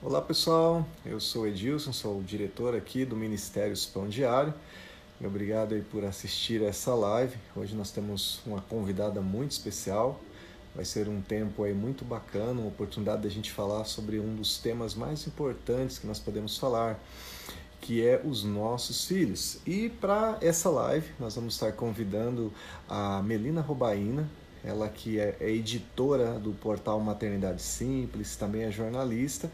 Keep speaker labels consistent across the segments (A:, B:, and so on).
A: Olá pessoal, eu sou Edilson, sou o diretor aqui do Ministério Pão Diário. Obrigado aí por assistir essa live. Hoje nós temos uma convidada muito especial. Vai ser um tempo aí muito bacana, uma oportunidade da gente falar sobre um dos temas mais importantes que nós podemos falar, que é os nossos filhos. E para essa live nós vamos estar convidando a Melina Robaina, ela que é, é editora do portal Maternidade Simples, também é jornalista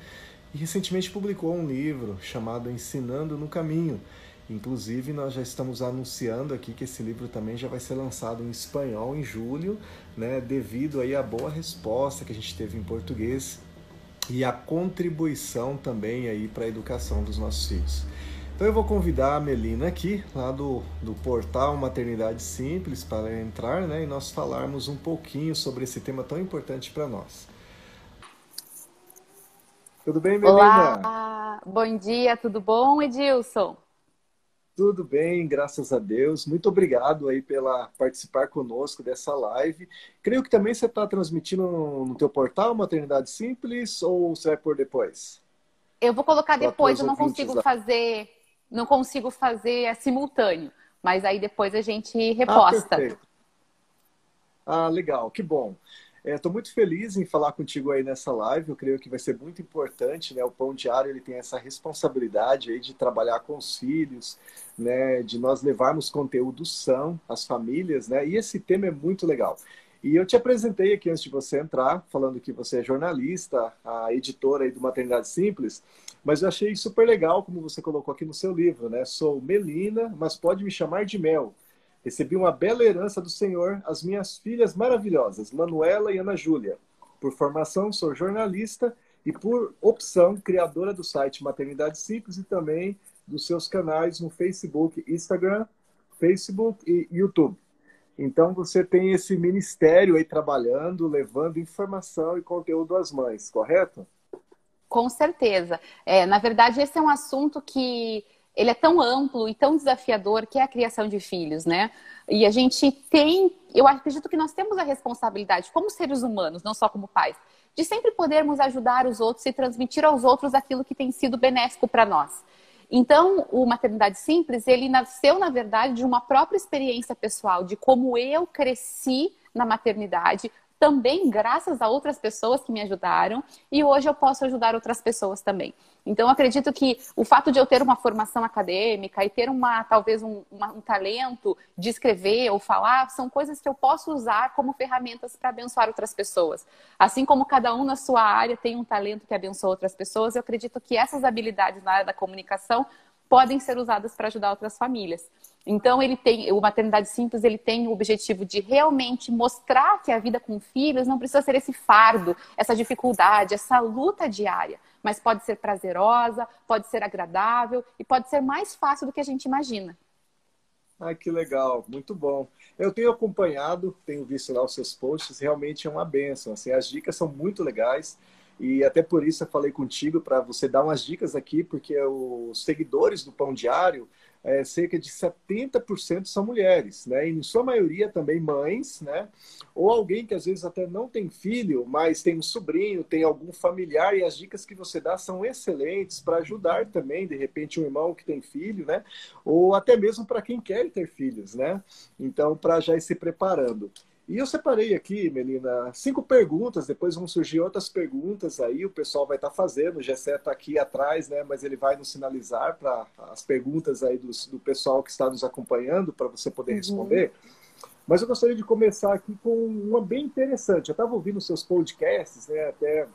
A: e recentemente publicou um livro chamado Ensinando no Caminho. Inclusive, nós já estamos anunciando aqui que esse livro também já vai ser lançado em espanhol em julho, né, devido aí à boa resposta que a gente teve em português e a contribuição também aí para a educação dos nossos filhos. Então eu vou convidar a Melina aqui, lá do, do portal Maternidade Simples, para entrar né, e nós falarmos um pouquinho sobre esse tema tão importante para nós.
B: Tudo bem, Melina? Olá, bom dia, tudo bom, Edilson?
A: Tudo bem, graças a Deus. Muito obrigado aí pela participar conosco dessa live. Creio que também você está transmitindo no teu portal Maternidade Simples ou você vai por depois?
B: Eu vou colocar depois, eu não consigo lá. fazer, não consigo fazer é simultâneo, mas aí depois a gente ah, reposta.
A: Ah, ah legal, que bom. Estou é, muito feliz em falar contigo aí nessa live. Eu creio que vai ser muito importante, né? O Pão Diário ele tem essa responsabilidade aí de trabalhar com os filhos, né? De nós levarmos conteúdo são às famílias, né? E esse tema é muito legal. E eu te apresentei aqui antes de você entrar, falando que você é jornalista, a editora aí do Maternidade Simples, mas eu achei super legal como você colocou aqui no seu livro, né? Sou Melina, mas pode me chamar de Mel. Recebi uma bela herança do Senhor, as minhas filhas maravilhosas, Manuela e Ana Júlia. Por formação, sou jornalista e, por opção, criadora do site Maternidade Simples e também dos seus canais no Facebook, Instagram, Facebook e YouTube. Então, você tem esse ministério aí trabalhando, levando informação e conteúdo às mães, correto?
B: Com certeza. É, na verdade, esse é um assunto que ele é tão amplo e tão desafiador que é a criação de filhos, né? E a gente tem, eu acredito que nós temos a responsabilidade, como seres humanos, não só como pais, de sempre podermos ajudar os outros e transmitir aos outros aquilo que tem sido benéfico para nós. Então, o Maternidade Simples, ele nasceu, na verdade, de uma própria experiência pessoal, de como eu cresci na maternidade, também graças a outras pessoas que me ajudaram e hoje eu posso ajudar outras pessoas também. Então, acredito que o fato de eu ter uma formação acadêmica e ter uma, talvez, um, uma, um talento de escrever ou falar, são coisas que eu posso usar como ferramentas para abençoar outras pessoas. Assim como cada um na sua área tem um talento que abençoa outras pessoas, eu acredito que essas habilidades na área da comunicação podem ser usadas para ajudar outras famílias. Então ele tem, o maternidade simples, ele tem o objetivo de realmente mostrar que a vida com filhos não precisa ser esse fardo, essa dificuldade, essa luta diária, mas pode ser prazerosa, pode ser agradável e pode ser mais fácil do que a gente imagina.
A: Ah, que legal, muito bom. Eu tenho acompanhado, tenho visto lá os seus posts, realmente é uma benção. Assim, as dicas são muito legais. E até por isso eu falei contigo para você dar umas dicas aqui, porque os seguidores do Pão Diário, é, cerca de 70% são mulheres, né? E em sua maioria também mães, né? Ou alguém que às vezes até não tem filho, mas tem um sobrinho, tem algum familiar, e as dicas que você dá são excelentes para ajudar também, de repente, um irmão que tem filho, né? Ou até mesmo para quem quer ter filhos, né? Então, para já ir se preparando. E eu separei aqui, Melina, cinco perguntas, depois vão surgir outras perguntas aí, o pessoal vai estar tá fazendo, o Gessé está aqui atrás, né, mas ele vai nos sinalizar para as perguntas aí do, do pessoal que está nos acompanhando, para você poder uhum. responder. Mas eu gostaria de começar aqui com uma bem interessante. Eu estava ouvindo seus podcasts, né, até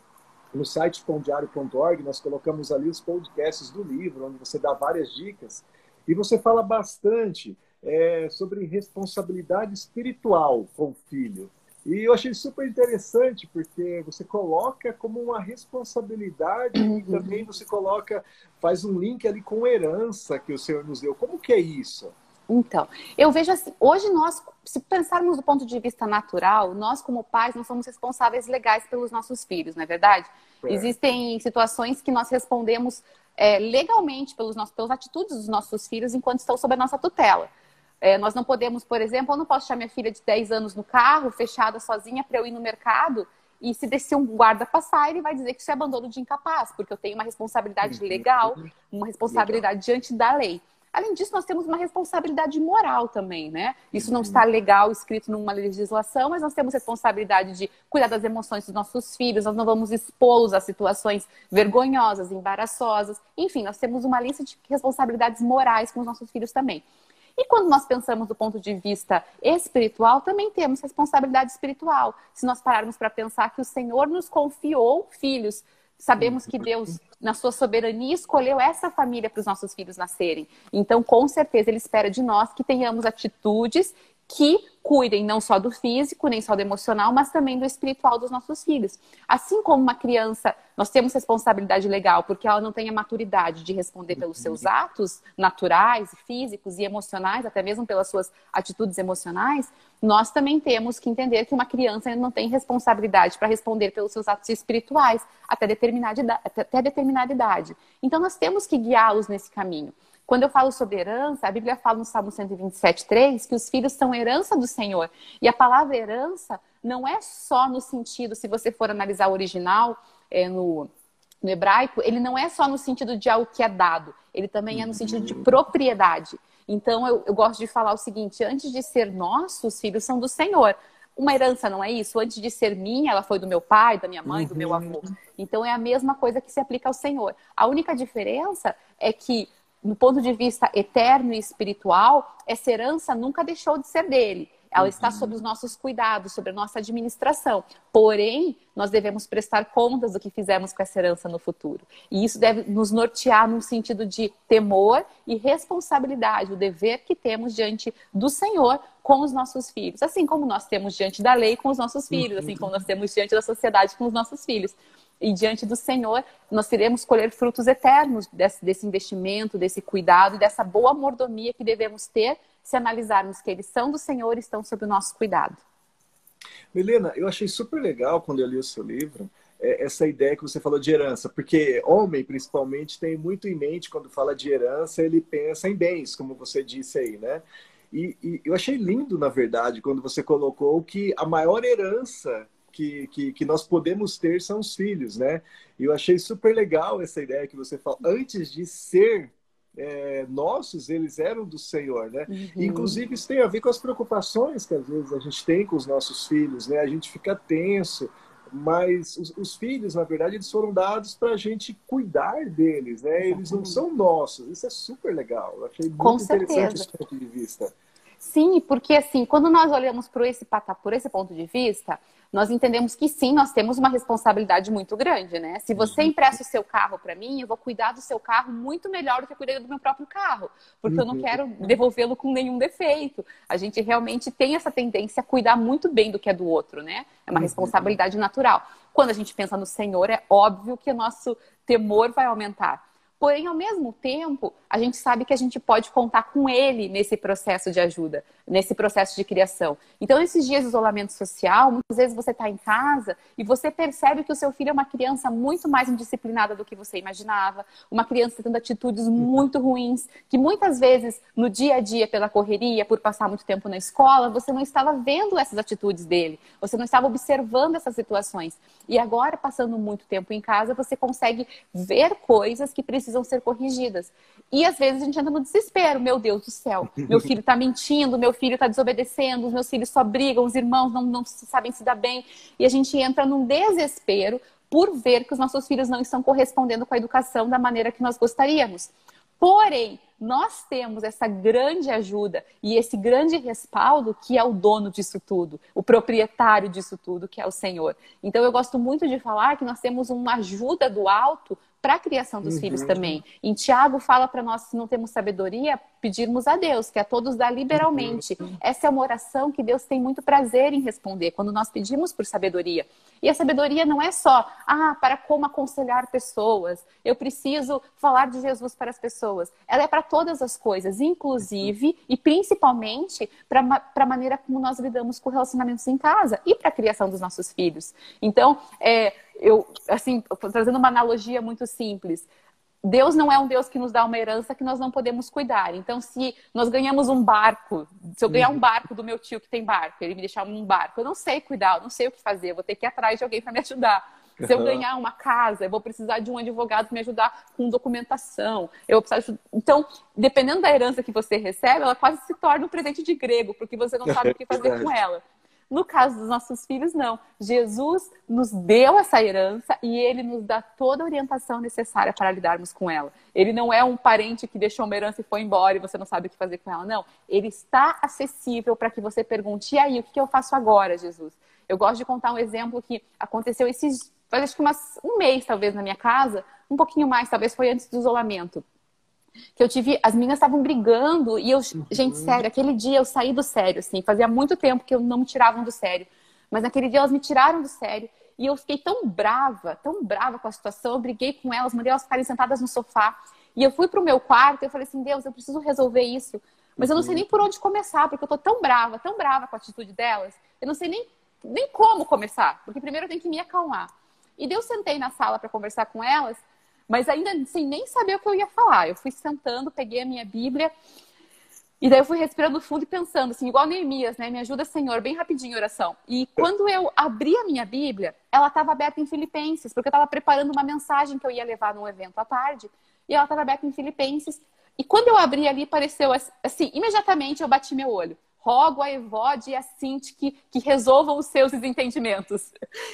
A: no site pãodiário.org, nós colocamos ali os podcasts do livro, onde você dá várias dicas, e você fala bastante é, sobre responsabilidade espiritual com o filho. E eu achei super interessante, porque você coloca como uma responsabilidade uhum. e também você coloca, faz um link ali com herança que o Senhor nos deu. Como que é isso?
B: Então, eu vejo assim, hoje nós, se pensarmos do ponto de vista natural, nós como pais não somos responsáveis legais pelos nossos filhos, não é verdade? É. Existem situações que nós respondemos é, legalmente pelos nossos, pelas atitudes dos nossos filhos enquanto estão sob a nossa tutela. É, nós não podemos, por exemplo, eu não posso deixar minha filha de 10 anos no carro, fechada sozinha, para eu ir no mercado E se descer um guarda passar, ele vai dizer que isso é abandono de incapaz, porque eu tenho uma responsabilidade uhum. legal, uma responsabilidade legal. diante da lei. Além disso, nós temos uma responsabilidade moral também, né? Isso não está legal escrito numa legislação, mas nós temos responsabilidade de cuidar das emoções dos nossos filhos, nós não vamos expô-los a situações vergonhosas, embaraçosas. Enfim, nós temos uma lista de responsabilidades morais com os nossos filhos também. E quando nós pensamos do ponto de vista espiritual, também temos responsabilidade espiritual. Se nós pararmos para pensar que o Senhor nos confiou filhos, sabemos que Deus na sua soberania, escolheu essa família para os nossos filhos nascerem. Então, com certeza, Ele espera de nós que tenhamos atitudes que cuidem não só do físico, nem só do emocional, mas também do espiritual dos nossos filhos. Assim como uma criança, nós temos responsabilidade legal, porque ela não tem a maturidade de responder pelos seus atos naturais, físicos e emocionais, até mesmo pelas suas atitudes emocionais, nós também temos que entender que uma criança não tem responsabilidade para responder pelos seus atos espirituais até determinada, até determinada idade. Então, nós temos que guiá-los nesse caminho. Quando eu falo sobre herança, a Bíblia fala no Salmo 127, 3, que os filhos são herança do Senhor. E a palavra herança não é só no sentido, se você for analisar o original, é, no, no hebraico, ele não é só no sentido de algo que é dado, ele também é no sentido de propriedade. Então, eu, eu gosto de falar o seguinte: antes de ser nosso, os filhos são do Senhor. Uma herança não é isso? Antes de ser minha, ela foi do meu pai, da minha mãe, do meu avô. Uhum. Então, é a mesma coisa que se aplica ao Senhor. A única diferença é que no ponto de vista eterno e espiritual, essa herança nunca deixou de ser dele. Ela uhum. está sob os nossos cuidados, sobre a nossa administração. Porém, nós devemos prestar contas do que fizemos com essa herança no futuro. E isso deve nos nortear num sentido de temor e responsabilidade, o dever que temos diante do Senhor com os nossos filhos. Assim como nós temos diante da lei com os nossos filhos, assim como nós temos diante da sociedade com os nossos filhos e diante do Senhor nós iremos colher frutos eternos desse, desse, investimento, desse cuidado e dessa boa mordomia que devemos ter se analisarmos que eles são do Senhor e estão sob o nosso cuidado.
A: Milena, eu achei super legal quando eu li o seu livro é, essa ideia que você falou de herança, porque homem, principalmente, tem muito em mente quando fala de herança, ele pensa em bens, como você disse aí, né? E, e eu achei lindo, na verdade, quando você colocou que a maior herança que, que, que, nós podemos ter são os filhos, né? E eu achei super legal essa ideia que você falou. Antes de ser é, nossos, eles eram do Senhor, né? Uhum. Inclusive, isso tem a ver com as preocupações que às vezes a gente tem com os nossos filhos, né? A gente fica tenso, mas os, os filhos, na verdade, eles foram dados para a gente cuidar deles, né? Eles não são nossos. Isso é super legal. Eu achei muito
B: com
A: interessante
B: certeza.
A: esse ponto de vista.
B: Sim, porque assim, quando nós olhamos por esse, por esse ponto de vista, nós entendemos que sim, nós temos uma responsabilidade muito grande, né? Se você uhum. empresta o seu carro para mim, eu vou cuidar do seu carro muito melhor do que eu cuidei do meu próprio carro, porque eu não uhum. quero devolvê-lo com nenhum defeito. A gente realmente tem essa tendência a cuidar muito bem do que é do outro, né? É uma uhum. responsabilidade natural. Quando a gente pensa no Senhor, é óbvio que o nosso temor vai aumentar. Porém, ao mesmo tempo, a gente sabe que a gente pode contar com ele nesse processo de ajuda, nesse processo de criação. Então, nesses dias de isolamento social, muitas vezes você está em casa e você percebe que o seu filho é uma criança muito mais indisciplinada do que você imaginava, uma criança tendo atitudes muito ruins, que muitas vezes no dia a dia, pela correria, por passar muito tempo na escola, você não estava vendo essas atitudes dele, você não estava observando essas situações. E agora, passando muito tempo em casa, você consegue ver coisas que precisam precisam ser corrigidas. E às vezes a gente entra no desespero, meu Deus do céu, meu filho está mentindo, meu filho está desobedecendo, os meus filhos só brigam, os irmãos não, não sabem se dar bem. E a gente entra num desespero por ver que os nossos filhos não estão correspondendo com a educação da maneira que nós gostaríamos. Porém, nós temos essa grande ajuda e esse grande respaldo que é o dono disso tudo, o proprietário disso tudo, que é o Senhor. Então eu gosto muito de falar que nós temos uma ajuda do alto para a criação dos uhum. filhos também. Em Tiago fala para nós, se não temos sabedoria, pedirmos a Deus, que a todos dá liberalmente. Uhum. Essa é uma oração que Deus tem muito prazer em responder, quando nós pedimos por sabedoria. E a sabedoria não é só, ah, para como aconselhar pessoas, eu preciso falar de Jesus para as pessoas. Ela é para todas as coisas, inclusive e principalmente para a maneira como nós lidamos com relacionamentos em casa e para a criação dos nossos filhos. Então, é, eu, assim, trazendo uma analogia muito simples, Deus não é um Deus que nos dá uma herança que nós não podemos cuidar. Então, se nós ganhamos um barco, se eu ganhar um barco do meu tio que tem barco, ele me deixar um barco, eu não sei cuidar, eu não sei o que fazer, eu vou ter que ir atrás de alguém para me ajudar. Se eu ganhar uma casa, eu vou precisar de um advogado me ajudar com documentação. Eu preciso... Então, dependendo da herança que você recebe, ela quase se torna um presente de grego, porque você não sabe o que fazer com ela. No caso dos nossos filhos, não. Jesus nos deu essa herança e ele nos dá toda a orientação necessária para lidarmos com ela. Ele não é um parente que deixou uma herança e foi embora e você não sabe o que fazer com ela. Não. Ele está acessível para que você pergunte: e aí, o que eu faço agora, Jesus? Eu gosto de contar um exemplo que aconteceu esses, acho que umas, um mês, talvez, na minha casa, um pouquinho mais, talvez foi antes do isolamento que eu tive, as meninas estavam brigando e eu, uhum. gente, sério, aquele dia eu saí do sério, assim, fazia muito tempo que eu não me tiravam do sério, mas naquele dia elas me tiraram do sério e eu fiquei tão brava, tão brava com a situação, eu briguei com elas, mandei elas ficarem sentadas no sofá e eu fui pro meu quarto e eu falei assim, Deus, eu preciso resolver isso, mas eu não sei nem por onde começar, porque eu tô tão brava, tão brava com a atitude delas, eu não sei nem, nem como começar, porque primeiro eu tenho que me acalmar. E daí eu sentei na sala para conversar com elas mas ainda sem nem saber o que eu ia falar. Eu fui sentando, peguei a minha Bíblia e daí eu fui respirando fundo e pensando, assim, igual Neemias, né? Me ajuda, Senhor, bem rapidinho oração. E quando eu abri a minha Bíblia, ela estava aberta em Filipenses, porque eu estava preparando uma mensagem que eu ia levar num evento à tarde, e ela estava aberta em Filipenses. E quando eu abri ali, pareceu assim, imediatamente eu bati meu olho rogo a Evode e a Cinti que, que resolvam os seus desentendimentos.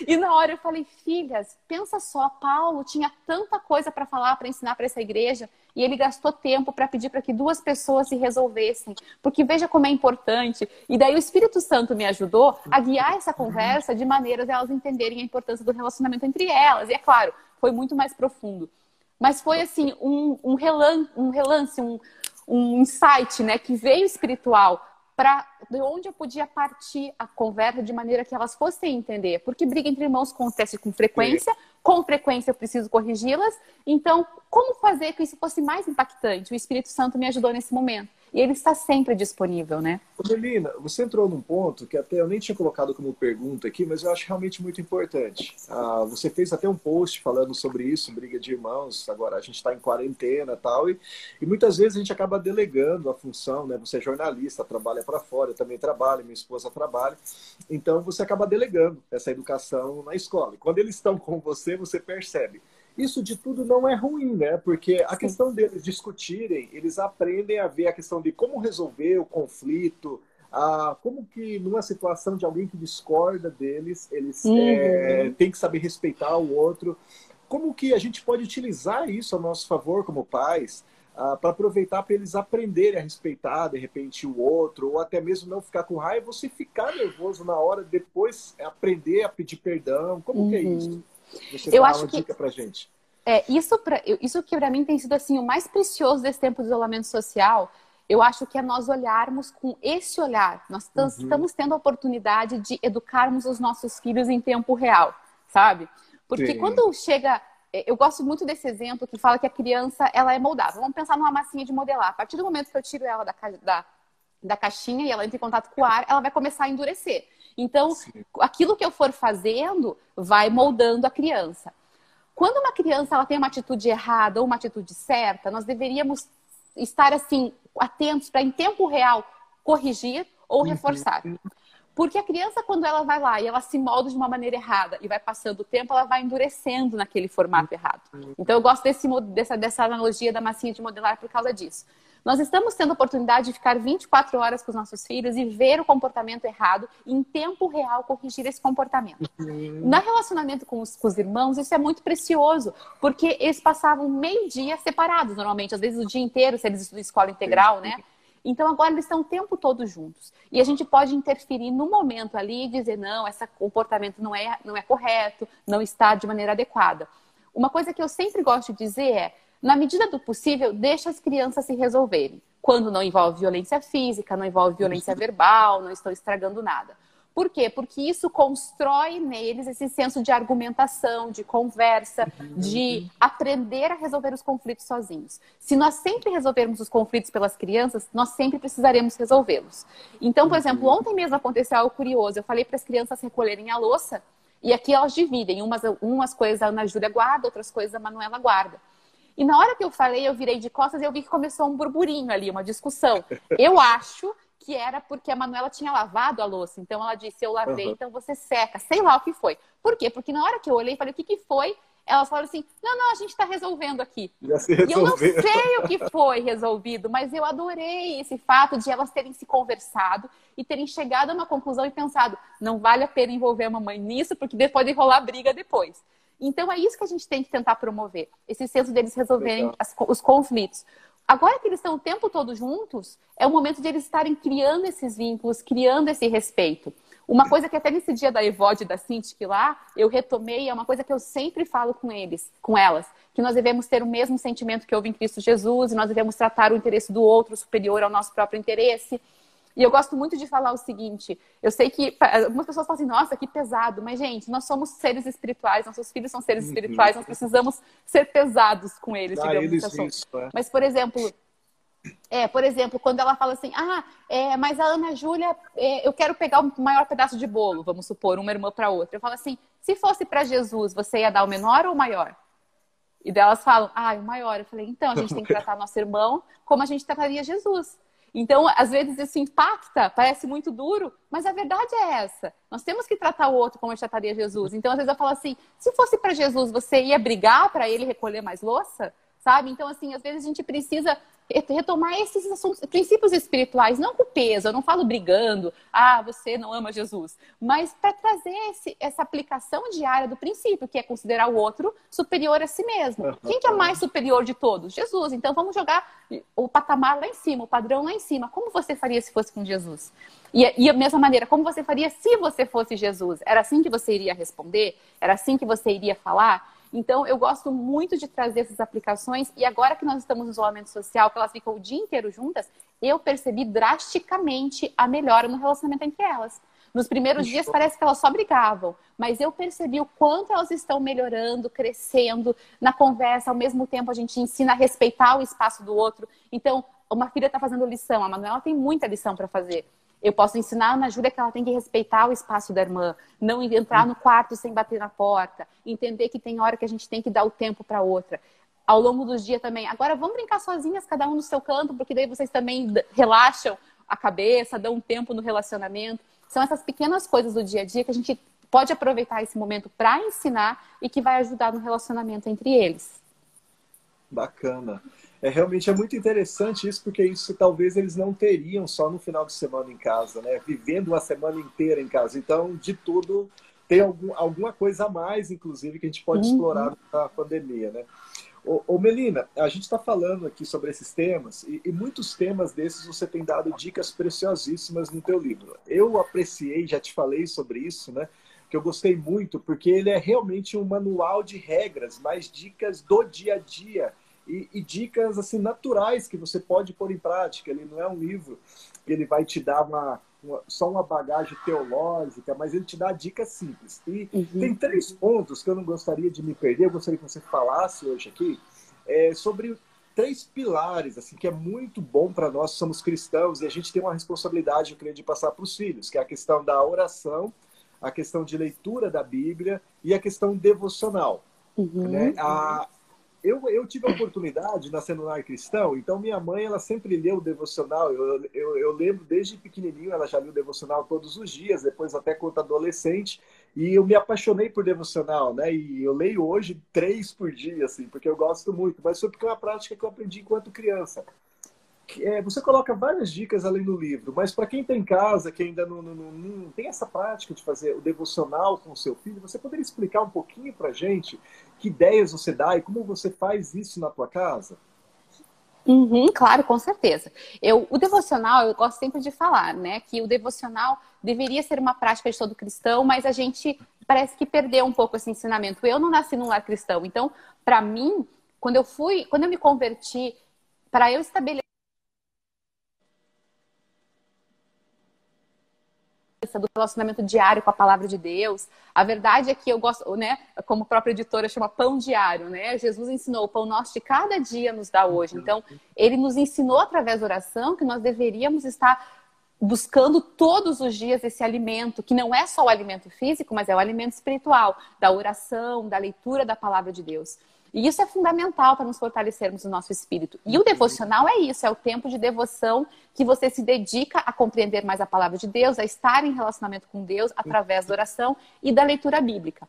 B: E na hora eu falei, filhas, pensa só, Paulo tinha tanta coisa para falar, para ensinar para essa igreja, e ele gastou tempo para pedir para que duas pessoas se resolvessem, porque veja como é importante. E daí o Espírito Santo me ajudou a guiar essa conversa de maneiras elas entenderem a importância do relacionamento entre elas. E é claro, foi muito mais profundo. Mas foi assim, um, um relance, um, um insight, né, que veio espiritual para de onde eu podia partir a conversa de maneira que elas fossem entender. Porque briga entre irmãos acontece com frequência, Sim. com frequência eu preciso corrigi-las. Então, como fazer que isso fosse mais impactante? O Espírito Santo me ajudou nesse momento. E ele está sempre disponível, né?
A: Melina, você entrou num ponto que até eu nem tinha colocado como pergunta aqui, mas eu acho realmente muito importante. Ah, você fez até um post falando sobre isso, briga de irmãos, agora a gente está em quarentena tal, e, e muitas vezes a gente acaba delegando a função, né? Você é jornalista, trabalha para fora, eu também trabalho, minha esposa trabalha, então você acaba delegando essa educação na escola. E quando eles estão com você, você percebe. Isso de tudo não é ruim, né? Porque a questão deles discutirem, eles aprendem a ver a questão de como resolver o conflito, a, como que numa situação de alguém que discorda deles, eles uhum. é, têm que saber respeitar o outro. Como que a gente pode utilizar isso a nosso favor como pais? Uh, para aproveitar para eles aprenderem a respeitar de repente o outro, ou até mesmo não ficar com raiva, você ficar nervoso na hora, depois aprender a pedir perdão. Como uhum. que é uhum. isso?
B: Você eu acho uma que dica pra gente. É, isso, pra, isso que para mim tem sido assim o mais precioso desse tempo de isolamento social. Eu acho que é nós olharmos com esse olhar. Nós uhum. estamos tendo a oportunidade de educarmos os nossos filhos em tempo real, sabe? Porque Sim. quando chega é, eu gosto muito desse exemplo que fala que a criança ela é moldável. Vamos pensar numa massinha de modelar. A partir do momento que eu tiro ela da, da, da caixinha e ela entra em contato com o ar, ela vai começar a endurecer. Então, Sim. aquilo que eu for fazendo vai moldando a criança. Quando uma criança ela tem uma atitude errada ou uma atitude certa, nós deveríamos estar assim atentos para em tempo real corrigir ou uhum. reforçar. Porque a criança, quando ela vai lá e ela se molda de uma maneira errada e vai passando o tempo, ela vai endurecendo naquele formato errado. Uhum. Então, eu gosto desse, dessa, dessa analogia da massinha de modelar por causa disso. Nós estamos tendo a oportunidade de ficar 24 horas com os nossos filhos e ver o comportamento errado e, em tempo real, corrigir esse comportamento. Uhum. No relacionamento com os, com os irmãos, isso é muito precioso, porque eles passavam meio dia separados, normalmente, às vezes o dia inteiro, se eles estudam escola integral, né? Então agora eles estão o tempo todo juntos. E a gente pode interferir no momento ali e dizer, não, esse comportamento não é, não é correto, não está de maneira adequada. Uma coisa que eu sempre gosto de dizer é, na medida do possível, deixa as crianças se resolverem. Quando não envolve violência física, não envolve violência verbal, não estão estragando nada. Por quê? Porque isso constrói neles esse senso de argumentação, de conversa, de aprender a resolver os conflitos sozinhos. Se nós sempre resolvermos os conflitos pelas crianças, nós sempre precisaremos resolvê-los. Então, por exemplo, ontem mesmo aconteceu algo curioso. Eu falei para as crianças recolherem a louça e aqui elas dividem. Umas, umas coisas a Ana Júlia guarda, outras coisas a Manuela guarda. E na hora que eu falei, eu virei de costas e eu vi que começou um burburinho ali, uma discussão. Eu acho que era porque a Manuela tinha lavado a louça. Então ela disse: Eu lavei, uhum. então você seca. Sei lá o que foi. Por quê? Porque na hora que eu olhei, falei: O que, que foi? Elas falaram assim: Não, não, a gente está resolvendo aqui.
A: E
B: eu não sei o que foi resolvido, mas eu adorei esse fato de elas terem se conversado e terem chegado a uma conclusão e pensado: Não vale a pena envolver a mamãe nisso, porque depois de rolar briga depois. Então é isso que a gente tem que tentar promover, esse senso deles resolverem as, os conflitos. Agora que eles estão o tempo todo juntos, é o momento de eles estarem criando esses vínculos, criando esse respeito. Uma coisa que até nesse dia da Evode e da Cintiq lá, eu retomei, é uma coisa que eu sempre falo com eles, com elas, que nós devemos ter o mesmo sentimento que houve em Cristo Jesus, e nós devemos tratar o interesse do outro superior ao nosso próprio interesse. E eu gosto muito de falar o seguinte: eu sei que algumas pessoas falam assim, nossa, que pesado, mas, gente, nós somos seres espirituais, nossos filhos são seres uhum. espirituais, nós precisamos ser pesados com eles,
A: Dá
B: digamos
A: eles assim. Isso, é.
B: Mas, por exemplo, é, por exemplo, quando ela fala assim, ah, é, mas a Ana Júlia, é, eu quero pegar o maior pedaço de bolo, vamos supor, uma irmã para outra. Eu falo assim, se fosse para Jesus, você ia dar o menor ou o maior? E delas falam, ah, o maior. Eu falei, então a gente tem que tratar nosso irmão como a gente trataria Jesus. Então, às vezes isso impacta, parece muito duro, mas a verdade é essa. Nós temos que tratar o outro como gente trataria Jesus. Então, às vezes eu falo assim: se fosse para Jesus, você ia brigar para ele recolher mais louça? Sabe? Então, assim, às vezes a gente precisa retomar esses assuntos, princípios espirituais, não com peso, eu não falo brigando, ah, você não ama Jesus, mas para trazer esse, essa aplicação diária do princípio, que é considerar o outro superior a si mesmo. Quem que é mais superior de todos? Jesus. Então vamos jogar o patamar lá em cima, o padrão lá em cima. Como você faria se fosse com Jesus? E, e a mesma maneira, como você faria se você fosse Jesus? Era assim que você iria responder? Era assim que você iria falar? Então, eu gosto muito de trazer essas aplicações. E agora que nós estamos no isolamento social, que elas ficam o dia inteiro juntas, eu percebi drasticamente a melhora no relacionamento entre elas. Nos primeiros dias parece que elas só brigavam, mas eu percebi o quanto elas estão melhorando, crescendo na conversa. Ao mesmo tempo, a gente ensina a respeitar o espaço do outro. Então, uma filha está fazendo lição, a Manuela tem muita lição para fazer. Eu posso ensinar a Ana Júlia que ela tem que respeitar o espaço da irmã, não entrar no quarto sem bater na porta, entender que tem hora que a gente tem que dar o tempo para outra. Ao longo dos dias também. Agora vamos brincar sozinhas, cada um no seu canto, porque daí vocês também relaxam a cabeça, dão um tempo no relacionamento. São essas pequenas coisas do dia a dia que a gente pode aproveitar esse momento para ensinar e que vai ajudar no relacionamento entre eles.
A: Bacana é realmente é muito interessante isso, porque isso talvez eles não teriam só no final de semana em casa, né? Vivendo uma semana inteira em casa. Então, de tudo, tem algum, alguma coisa a mais, inclusive, que a gente pode uhum. explorar na pandemia, né? Ô, ô Melina, a gente está falando aqui sobre esses temas e, e, muitos temas desses você tem dado dicas preciosíssimas no teu livro. Eu apreciei, já te falei sobre isso, né? Que eu gostei muito, porque ele é realmente um manual de regras, mais dicas do dia a dia e, e, dicas assim naturais que você pode pôr em prática. Ele não é um livro que ele vai te dar uma, uma só uma bagagem teológica, mas ele te dá dicas simples. E uhum. tem três pontos que eu não gostaria de me perder, eu gostaria que você falasse hoje aqui, é, sobre três pilares, assim, que é muito bom para nós, somos cristãos, e a gente tem uma responsabilidade, eu creio, de passar para os filhos, que é a questão da oração, a questão de leitura da Bíblia e a questão devocional. Uhum. Né? A, eu, eu tive a oportunidade, nascendo no lar cristão, então minha mãe, ela sempre leu o devocional. Eu, eu, eu lembro desde pequenininho, ela já lia o devocional todos os dias, depois até quando adolescente. E eu me apaixonei por devocional, né? E eu leio hoje três por dia, assim, porque eu gosto muito. Mas foi porque é uma prática que eu aprendi enquanto criança é, você coloca várias dicas além do livro, mas para quem tem casa, que ainda não, não, não, tem essa prática de fazer o devocional com o seu filho, você poderia explicar um pouquinho para gente que ideias você dá e como você faz isso na tua casa?
B: Uhum, claro, com certeza. Eu, o devocional, eu gosto sempre de falar, né, que o devocional deveria ser uma prática de todo cristão, mas a gente parece que perdeu um pouco esse ensinamento. Eu não nasci num lar cristão, então, para mim, quando eu fui, quando eu me converti, para eu estabelecer do relacionamento diário com a palavra de Deus. A verdade é que eu gosto, né, como a própria editora chama pão diário, né? Jesus ensinou o pão nosso de cada dia nos dá hoje. Então, ele nos ensinou através da oração que nós deveríamos estar buscando todos os dias esse alimento, que não é só o alimento físico, mas é o alimento espiritual, da oração, da leitura da palavra de Deus. E isso é fundamental para nos fortalecermos no nosso espírito. E o devocional é isso, é o tempo de devoção que você se dedica a compreender mais a palavra de Deus, a estar em relacionamento com Deus através da oração e da leitura bíblica.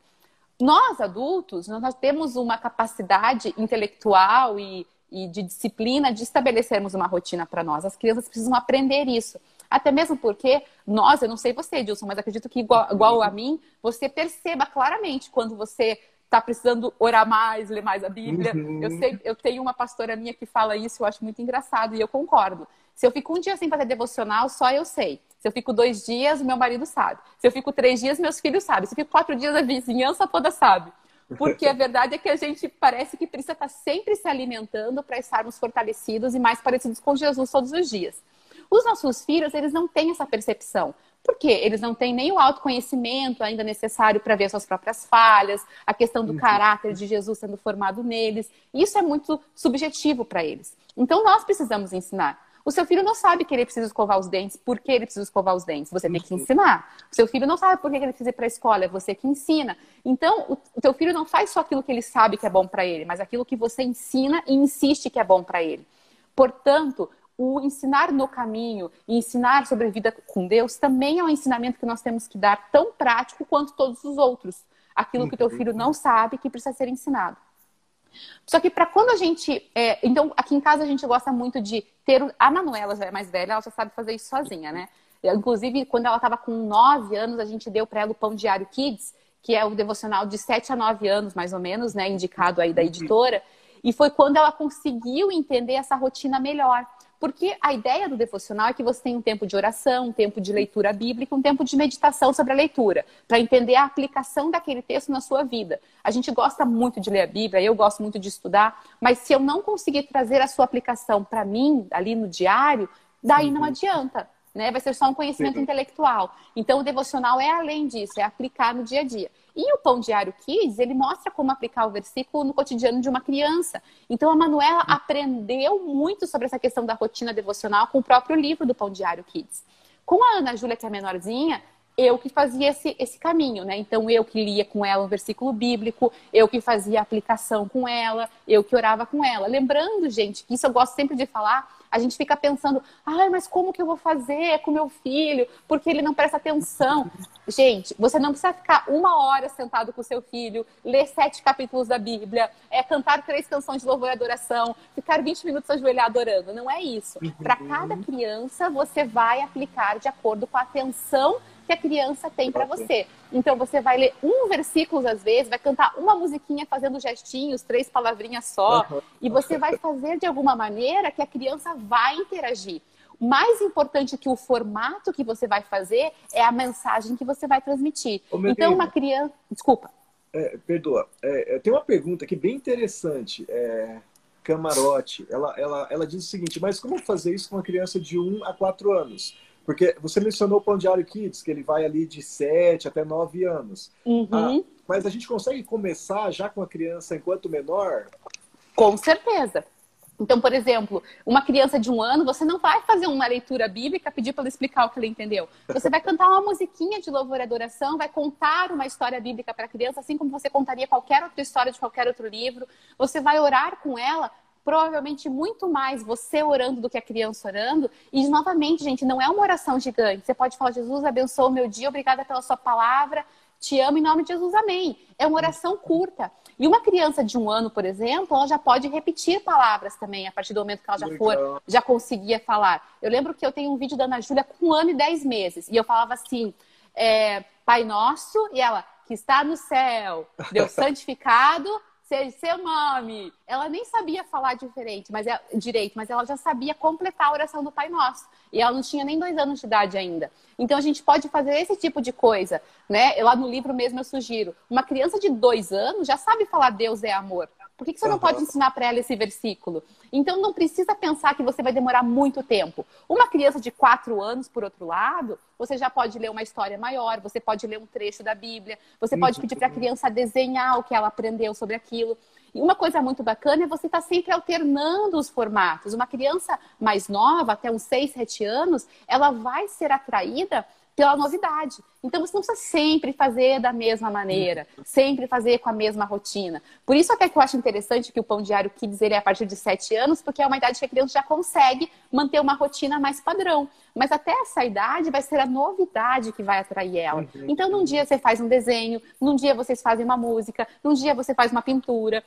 B: Nós, adultos, nós temos uma capacidade intelectual e, e de disciplina de estabelecermos uma rotina para nós. As crianças precisam aprender isso. Até mesmo porque nós, eu não sei você, Edilson, mas acredito que igual, igual a mim, você perceba claramente quando você está precisando orar mais, ler mais a Bíblia. Uhum. Eu sei, eu tenho uma pastora minha que fala isso, eu acho muito engraçado e eu concordo. Se eu fico um dia sem fazer devocional, só eu sei. Se eu fico dois dias, meu marido sabe. Se eu fico três dias, meus filhos sabem. Se eu fico quatro dias, a vizinhança toda sabe. Porque a verdade é que a gente parece que precisa estar sempre se alimentando para estarmos fortalecidos e mais parecidos com Jesus todos os dias. Os nossos filhos, eles não têm essa percepção. Por quê? Eles não têm nem o autoconhecimento ainda necessário para ver suas próprias falhas, a questão do uhum. caráter de Jesus sendo formado neles. Isso é muito subjetivo para eles. Então, nós precisamos ensinar. O seu filho não sabe que ele precisa escovar os dentes, por que ele precisa escovar os dentes. Você tem que uhum. ensinar. O seu filho não sabe por que ele precisa ir para a escola, é você que ensina. Então, o, o teu filho não faz só aquilo que ele sabe que é bom para ele, mas aquilo que você ensina e insiste que é bom para ele. Portanto, o ensinar no caminho e ensinar sobre a vida com Deus também é um ensinamento que nós temos que dar tão prático quanto todos os outros. Aquilo que o teu filho não sabe que precisa ser ensinado. Só que para quando a gente. É, então, aqui em casa a gente gosta muito de ter. A Manuela já é mais velha, ela já sabe fazer isso sozinha, né? Inclusive, quando ela estava com 9 anos, a gente deu para ela o Pão Diário Kids, que é o devocional de 7 a 9 anos, mais ou menos, né? Indicado aí da editora. E foi quando ela conseguiu entender essa rotina melhor. Porque a ideia do devocional é que você tenha um tempo de oração, um tempo de leitura bíblica, um tempo de meditação sobre a leitura, para entender a aplicação daquele texto na sua vida. A gente gosta muito de ler a Bíblia, eu gosto muito de estudar, mas se eu não conseguir trazer a sua aplicação para mim, ali no diário, daí não uhum. adianta. Né? Vai ser só um conhecimento Sim. intelectual. Então, o devocional é além disso, é aplicar no dia a dia. E o Pão Diário Kids, ele mostra como aplicar o versículo no cotidiano de uma criança. Então, a Manuela aprendeu muito sobre essa questão da rotina devocional com o próprio livro do Pão Diário Kids. Com a Ana Júlia, que é menorzinha, eu que fazia esse, esse caminho, né? Então, eu que lia com ela um versículo bíblico, eu que fazia a aplicação com ela, eu que orava com ela. Lembrando, gente, que isso eu gosto sempre de falar, a gente fica pensando, ai, mas como que eu vou fazer com meu filho? Porque ele não presta atenção. Gente, você não precisa ficar uma hora sentado com seu filho, ler sete capítulos da Bíblia, é cantar três canções de louvor e adoração, ficar 20 minutos ajoelhado orando. Não é isso. Para cada criança, você vai aplicar de acordo com a atenção que a criança tem para você. Então você vai ler um versículo às vezes, vai cantar uma musiquinha fazendo gestinhos, três palavrinhas só, e você vai fazer de alguma maneira que a criança vai interagir. Mais importante que o formato que você vai fazer é a mensagem que você vai transmitir. Então, uma criança. Desculpa.
A: É, perdoa. É, é, tem uma pergunta aqui bem interessante. É, Camarote, ela, ela, ela diz o seguinte: mas como fazer isso com uma criança de 1 a 4 anos? Porque você mencionou o Pão Diário Kids, que ele vai ali de 7 até 9 anos.
B: Uhum. Ah,
A: mas a gente consegue começar já com a criança enquanto menor?
B: Com certeza. Então, por exemplo, uma criança de um ano, você não vai fazer uma leitura bíblica, pedir para ela explicar o que ela entendeu. Você vai cantar uma musiquinha de louvor e adoração, vai contar uma história bíblica para a criança, assim como você contaria qualquer outra história de qualquer outro livro. Você vai orar com ela provavelmente muito mais você orando do que a criança orando. E, novamente, gente, não é uma oração gigante. Você pode falar, Jesus, abençoa o meu dia, obrigada pela sua palavra, te amo em nome de Jesus, amém. É uma oração curta. E uma criança de um ano, por exemplo, ela já pode repetir palavras também, a partir do momento que ela já for, já conseguia falar. Eu lembro que eu tenho um vídeo da Ana Júlia com um ano e dez meses, e eu falava assim, é, Pai Nosso, e ela, que está no céu, Deus santificado, seja seu nome. Ela nem sabia falar diferente, mas é, direito, mas ela já sabia completar a oração do Pai Nosso. E ela não tinha nem dois anos de idade ainda. Então a gente pode fazer esse tipo de coisa, né? Lá no livro mesmo eu sugiro. Uma criança de dois anos já sabe falar Deus é amor. Por que, que você não pode ensinar para ela esse versículo? Então não precisa pensar que você vai demorar muito tempo. Uma criança de quatro anos, por outro lado, você já pode ler uma história maior, você pode ler um trecho da Bíblia, você pode pedir para a criança desenhar o que ela aprendeu sobre aquilo. E uma coisa muito bacana é você estar tá sempre alternando os formatos. Uma criança mais nova, até uns 6, 7 anos, ela vai ser atraída pela novidade. Então você não precisa sempre fazer da mesma maneira, sempre fazer com a mesma rotina. Por isso até que eu acho interessante que o Pão Diário Kids ele é a partir de 7 anos, porque é uma idade que a criança já consegue manter uma rotina mais padrão. Mas até essa idade vai ser a novidade que vai atrair ela. Uhum. Então num dia você faz um desenho, num dia vocês fazem uma música, num dia você faz uma pintura,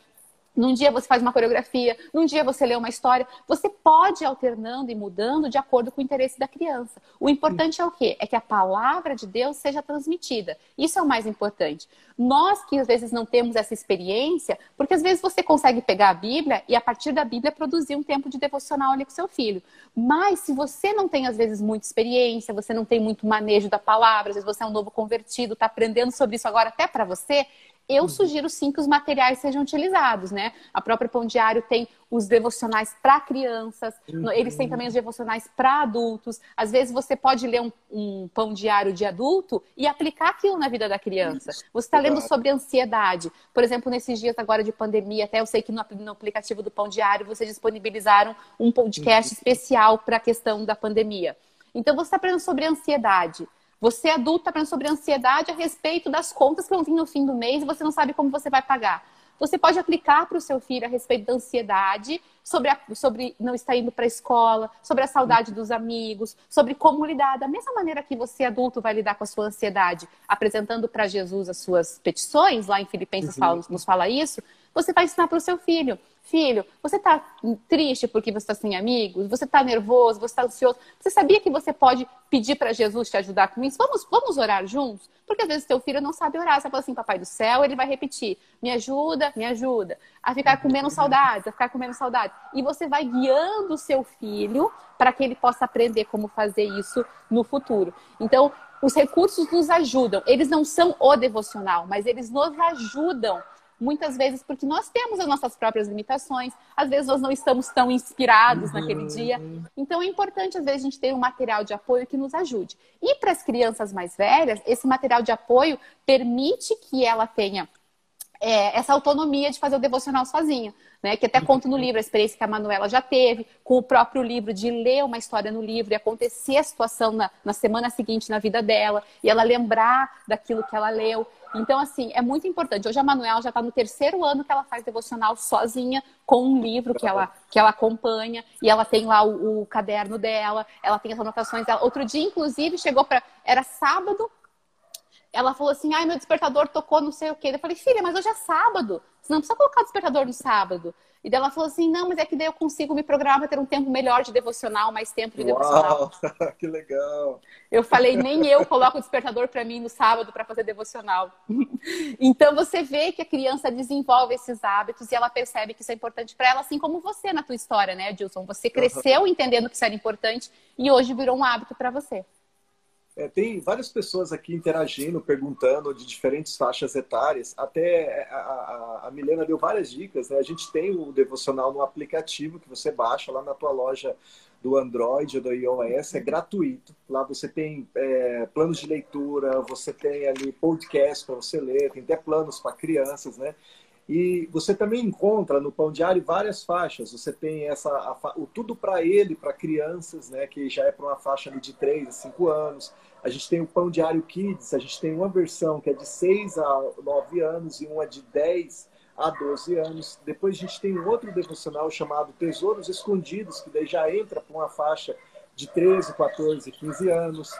B: num dia você faz uma coreografia, num dia você lê uma história. Você pode ir alternando e mudando de acordo com o interesse da criança. O importante é o quê? É que a palavra de Deus seja transmitida. Isso é o mais importante. Nós que às vezes não temos essa experiência, porque às vezes você consegue pegar a Bíblia e a partir da Bíblia produzir um tempo de devocional ali com seu filho. Mas se você não tem às vezes muita experiência, você não tem muito manejo da palavra, às vezes você é um novo convertido, está aprendendo sobre isso agora até para você, eu uhum. sugiro sim que os materiais sejam utilizados, né? A própria Pão Diário tem os devocionais para crianças, uhum. eles têm também os devocionais para adultos. Às vezes você pode ler um, um, pão diário de adulto e aplicar aquilo na vida da criança. Você está lendo sobre ansiedade. Por exemplo, nesses dias agora de pandemia, até eu sei que no, no aplicativo do Pão Diário vocês disponibilizaram um podcast uhum. especial para a questão da pandemia. Então você está aprendendo sobre ansiedade. Você adulto está aprendendo sobre ansiedade a respeito das contas que vão vir no fim do mês e você não sabe como você vai pagar. Você pode aplicar para o seu filho a respeito da ansiedade, sobre, a, sobre não estar indo para a escola, sobre a saudade dos amigos, sobre como lidar. Da mesma maneira que você, adulto, vai lidar com a sua ansiedade, apresentando para Jesus as suas petições, lá em Filipenses uhum. fala, nos fala isso, você vai ensinar para o seu filho. Filho, você está triste porque você está sem amigos? Você está nervoso? Você está ansioso? Você sabia que você pode pedir para Jesus te ajudar com isso? Vamos, vamos orar juntos? Porque às vezes teu filho não sabe orar. Você fala assim, papai do céu, ele vai repetir: me ajuda, me ajuda. A ficar com menos saudades, a ficar com menos saudades. E você vai guiando o seu filho para que ele possa aprender como fazer isso no futuro. Então, os recursos nos ajudam. Eles não são o devocional, mas eles nos ajudam muitas vezes porque nós temos as nossas próprias limitações, às vezes nós não estamos tão inspirados uhum. naquele dia. Então é importante, às vezes, a gente ter um material de apoio que nos ajude. E para as crianças mais velhas, esse material de apoio permite que ela tenha é, essa autonomia de fazer o devocional sozinha. Né, que até conto no livro a experiência que a Manuela já teve, com o próprio livro, de ler uma história no livro e acontecer a situação na, na semana seguinte na vida dela, e ela lembrar daquilo que ela leu. Então, assim, é muito importante. Hoje a Manuela já está no terceiro ano que ela faz devocional sozinha, com um livro que ela, que ela acompanha, e ela tem lá o, o caderno dela, ela tem as anotações dela. Outro dia, inclusive, chegou para. Era sábado, ela falou assim: ai, meu despertador tocou não sei o quê. Eu falei, filha, mas hoje é sábado. Você não precisa colocar o despertador no sábado. E daí ela falou assim: não, mas é que daí eu consigo me programar para ter um tempo melhor de devocional, mais tempo de devocional.
A: Uau, que legal!
B: Eu falei: nem eu coloco o despertador para mim no sábado para fazer devocional. então você vê que a criança desenvolve esses hábitos e ela percebe que isso é importante para ela, assim como você na tua história, né, Dilson? Você cresceu entendendo que isso era importante e hoje virou um hábito para você.
A: É, tem várias pessoas aqui interagindo, perguntando de diferentes faixas etárias. Até a, a, a, Milena deu várias dicas. Né? A gente tem o devocional no aplicativo que você baixa lá na tua loja do Android ou do iOS, é gratuito. Lá você tem é, planos de leitura, você tem ali podcast para você ler, tem até planos para crianças, né? E você também encontra no Pão Diário várias faixas. Você tem essa a, o Tudo para Ele, para crianças, né, que já é para uma faixa de 3 a 5 anos. A gente tem o Pão Diário Kids, a gente tem uma versão que é de 6 a 9 anos e uma de 10 a 12 anos. Depois a gente tem um outro devocional chamado Tesouros Escondidos, que daí já entra para uma faixa de 13, 14, 15 anos.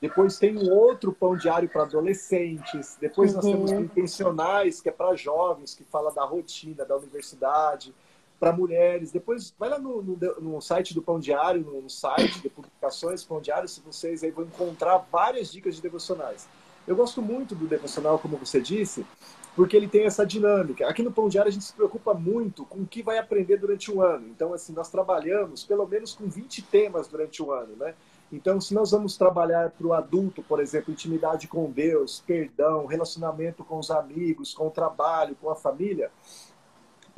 A: Depois tem um outro pão diário para adolescentes. Depois nós temos uhum. intencionais, que é para jovens, que fala da rotina, da universidade, para mulheres. Depois vai lá no, no, no, site do Pão Diário, no, site de publicações Pão Diário, se vocês aí vão encontrar várias dicas de devocionais. Eu gosto muito do devocional, como você disse, porque ele tem essa dinâmica. Aqui no Pão Diário a gente se preocupa muito com o que vai aprender durante o ano. Então, assim, nós trabalhamos pelo menos com 20 temas durante o ano, né? Então, se nós vamos trabalhar para o adulto, por exemplo, intimidade com Deus, perdão, relacionamento com os amigos, com o trabalho, com a família,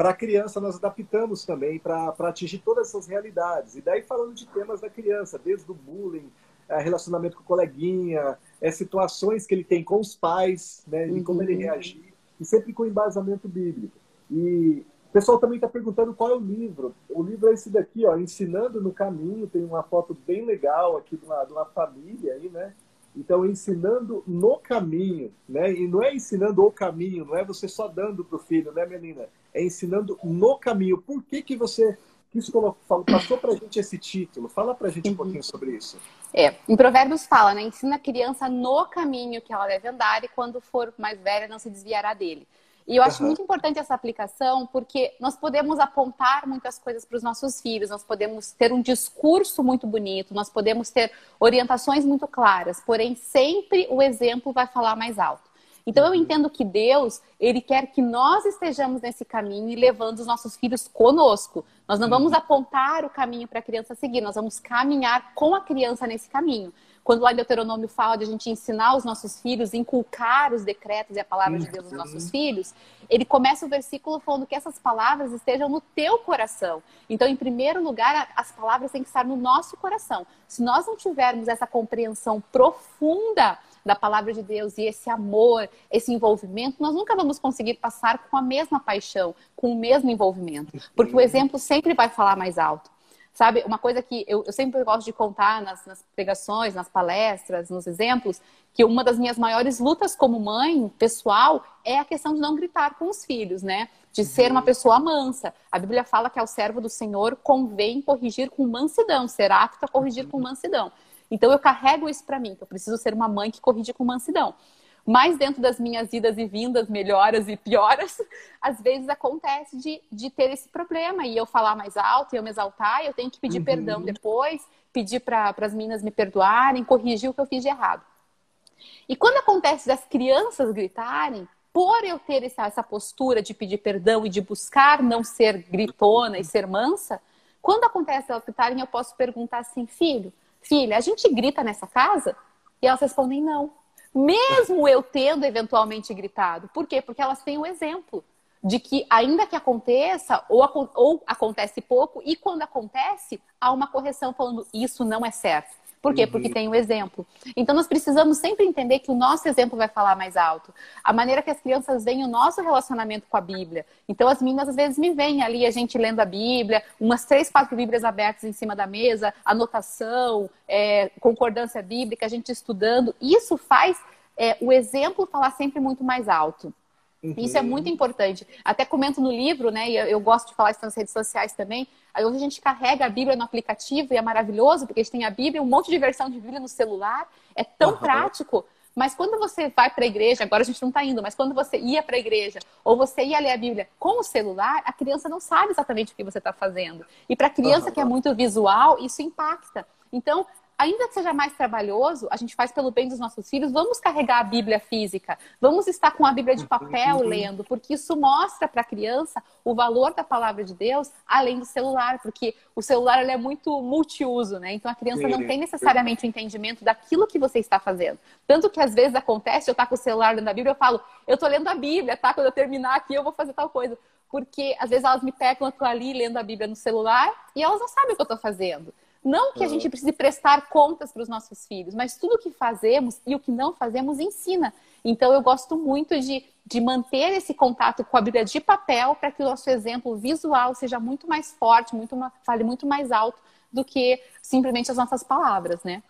A: para a criança nós adaptamos também para atingir todas essas realidades. E daí falando de temas da criança, desde o bullying, é, relacionamento com o coleguinha, é, situações que ele tem com os pais, né, de como ele uhum. reagir, e sempre com embasamento bíblico. E o pessoal também está perguntando qual é o livro. O livro é esse daqui, ó, Ensinando no Caminho. Tem uma foto bem legal aqui de uma, de uma família aí, né? Então, ensinando no caminho, né? E não é ensinando o caminho, não é você só dando para o filho, né, menina? É ensinando no caminho. Por que, que você quis colocar, passou para a gente esse título? Fala para a gente um pouquinho sobre isso.
B: É, em Provérbios fala, né? Ensina a criança no caminho que ela deve andar e quando for mais velha não se desviará dele. E eu acho uhum. muito importante essa aplicação porque nós podemos apontar muitas coisas para os nossos filhos, nós podemos ter um discurso muito bonito, nós podemos ter orientações muito claras, porém sempre o exemplo vai falar mais alto. Então eu uhum. entendo que Deus, ele quer que nós estejamos nesse caminho e levando os nossos filhos conosco. Nós não vamos uhum. apontar o caminho para a criança seguir, nós vamos caminhar com a criança nesse caminho. Quando lá em Deuteronômio fala de a gente ensinar os nossos filhos, inculcar os decretos e a palavra de Deus nos nossos filhos, ele começa o versículo falando que essas palavras estejam no teu coração. Então, em primeiro lugar, as palavras têm que estar no nosso coração. Se nós não tivermos essa compreensão profunda da palavra de Deus e esse amor, esse envolvimento, nós nunca vamos conseguir passar com a mesma paixão, com o mesmo envolvimento, porque o exemplo sempre vai falar mais alto. Sabe, uma coisa que eu, eu sempre gosto de contar nas, nas, pregações, nas palestras, nos exemplos, que uma das minhas maiores lutas como mãe, pessoal, é a questão de não gritar com os filhos, né? De ser uma uhum. pessoa mansa. A Bíblia fala que ao servo do Senhor convém corrigir com mansidão, ser apto a corrigir com mansidão. Então eu carrego isso para mim, que eu preciso ser uma mãe que corrige com mansidão. Mas dentro das minhas idas e vindas, melhoras e pioras, às vezes acontece de, de ter esse problema e eu falar mais alto e eu me exaltar, eu tenho que pedir uhum. perdão depois, pedir para as meninas me perdoarem, corrigir o que eu fiz de errado. E quando acontece das crianças gritarem, por eu ter essa, essa postura de pedir perdão e de buscar não ser gritona e ser mansa, quando acontece elas gritarem, eu posso perguntar assim, filho, filha, a gente grita nessa casa? E elas respondem não mesmo eu tendo eventualmente gritado. Por quê? Porque elas têm o exemplo de que, ainda que aconteça, ou, ou acontece pouco, e quando acontece, há uma correção falando isso não é certo. Por quê? Uhum. Porque tem o um exemplo. Então, nós precisamos sempre entender que o nosso exemplo vai falar mais alto. A maneira que as crianças veem o nosso relacionamento com a Bíblia. Então, as meninas às vezes me veem ali, a gente lendo a Bíblia, umas três, quatro Bíblias abertas em cima da mesa, anotação, é, concordância bíblica, a gente estudando. Isso faz é, o exemplo falar sempre muito mais alto. Uhum. Isso é muito importante. Até comento no livro, né? E eu, eu, gosto de falar isso nas redes sociais também. Aí hoje a gente carrega a Bíblia no aplicativo e é maravilhoso, porque a gente tem a Bíblia, um monte de versão de Bíblia no celular. É tão uhum. prático. Mas quando você vai para a igreja, agora a gente não está indo, mas quando você ia para a igreja ou você ia ler a Bíblia com o celular, a criança não sabe exatamente o que você está fazendo. E para a criança uhum. que é muito visual, isso impacta. Então, ainda que seja mais trabalhoso, a gente faz pelo bem dos nossos filhos, vamos carregar a Bíblia física, vamos estar com a Bíblia de papel uhum. lendo, porque isso mostra para a criança o valor da palavra de Deus além do celular, porque o celular é muito multiuso, né? Então a criança não tem necessariamente o entendimento daquilo que você está fazendo. Tanto que às vezes acontece, eu estar tá com o celular lendo a Bíblia, eu falo, eu estou lendo a Bíblia, tá? Quando eu terminar aqui, eu vou fazer tal coisa. Porque às vezes elas me pegam, eu estou ali lendo a Bíblia no celular e elas não sabem o que eu estou fazendo. Não que a gente precise prestar contas para os nossos filhos, mas tudo o que fazemos e o que não fazemos ensina. Então, eu gosto muito de, de manter esse contato com a Bíblia de papel para que o nosso exemplo visual seja muito mais forte, muito, fale muito mais alto do que simplesmente as nossas palavras, né?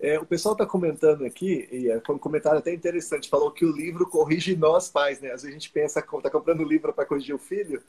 A: É, o pessoal está comentando aqui, e é, foi um comentário até interessante, falou que o livro corrige nós pais, né? Às vezes a gente pensa, está comprando livro para corrigir o filho,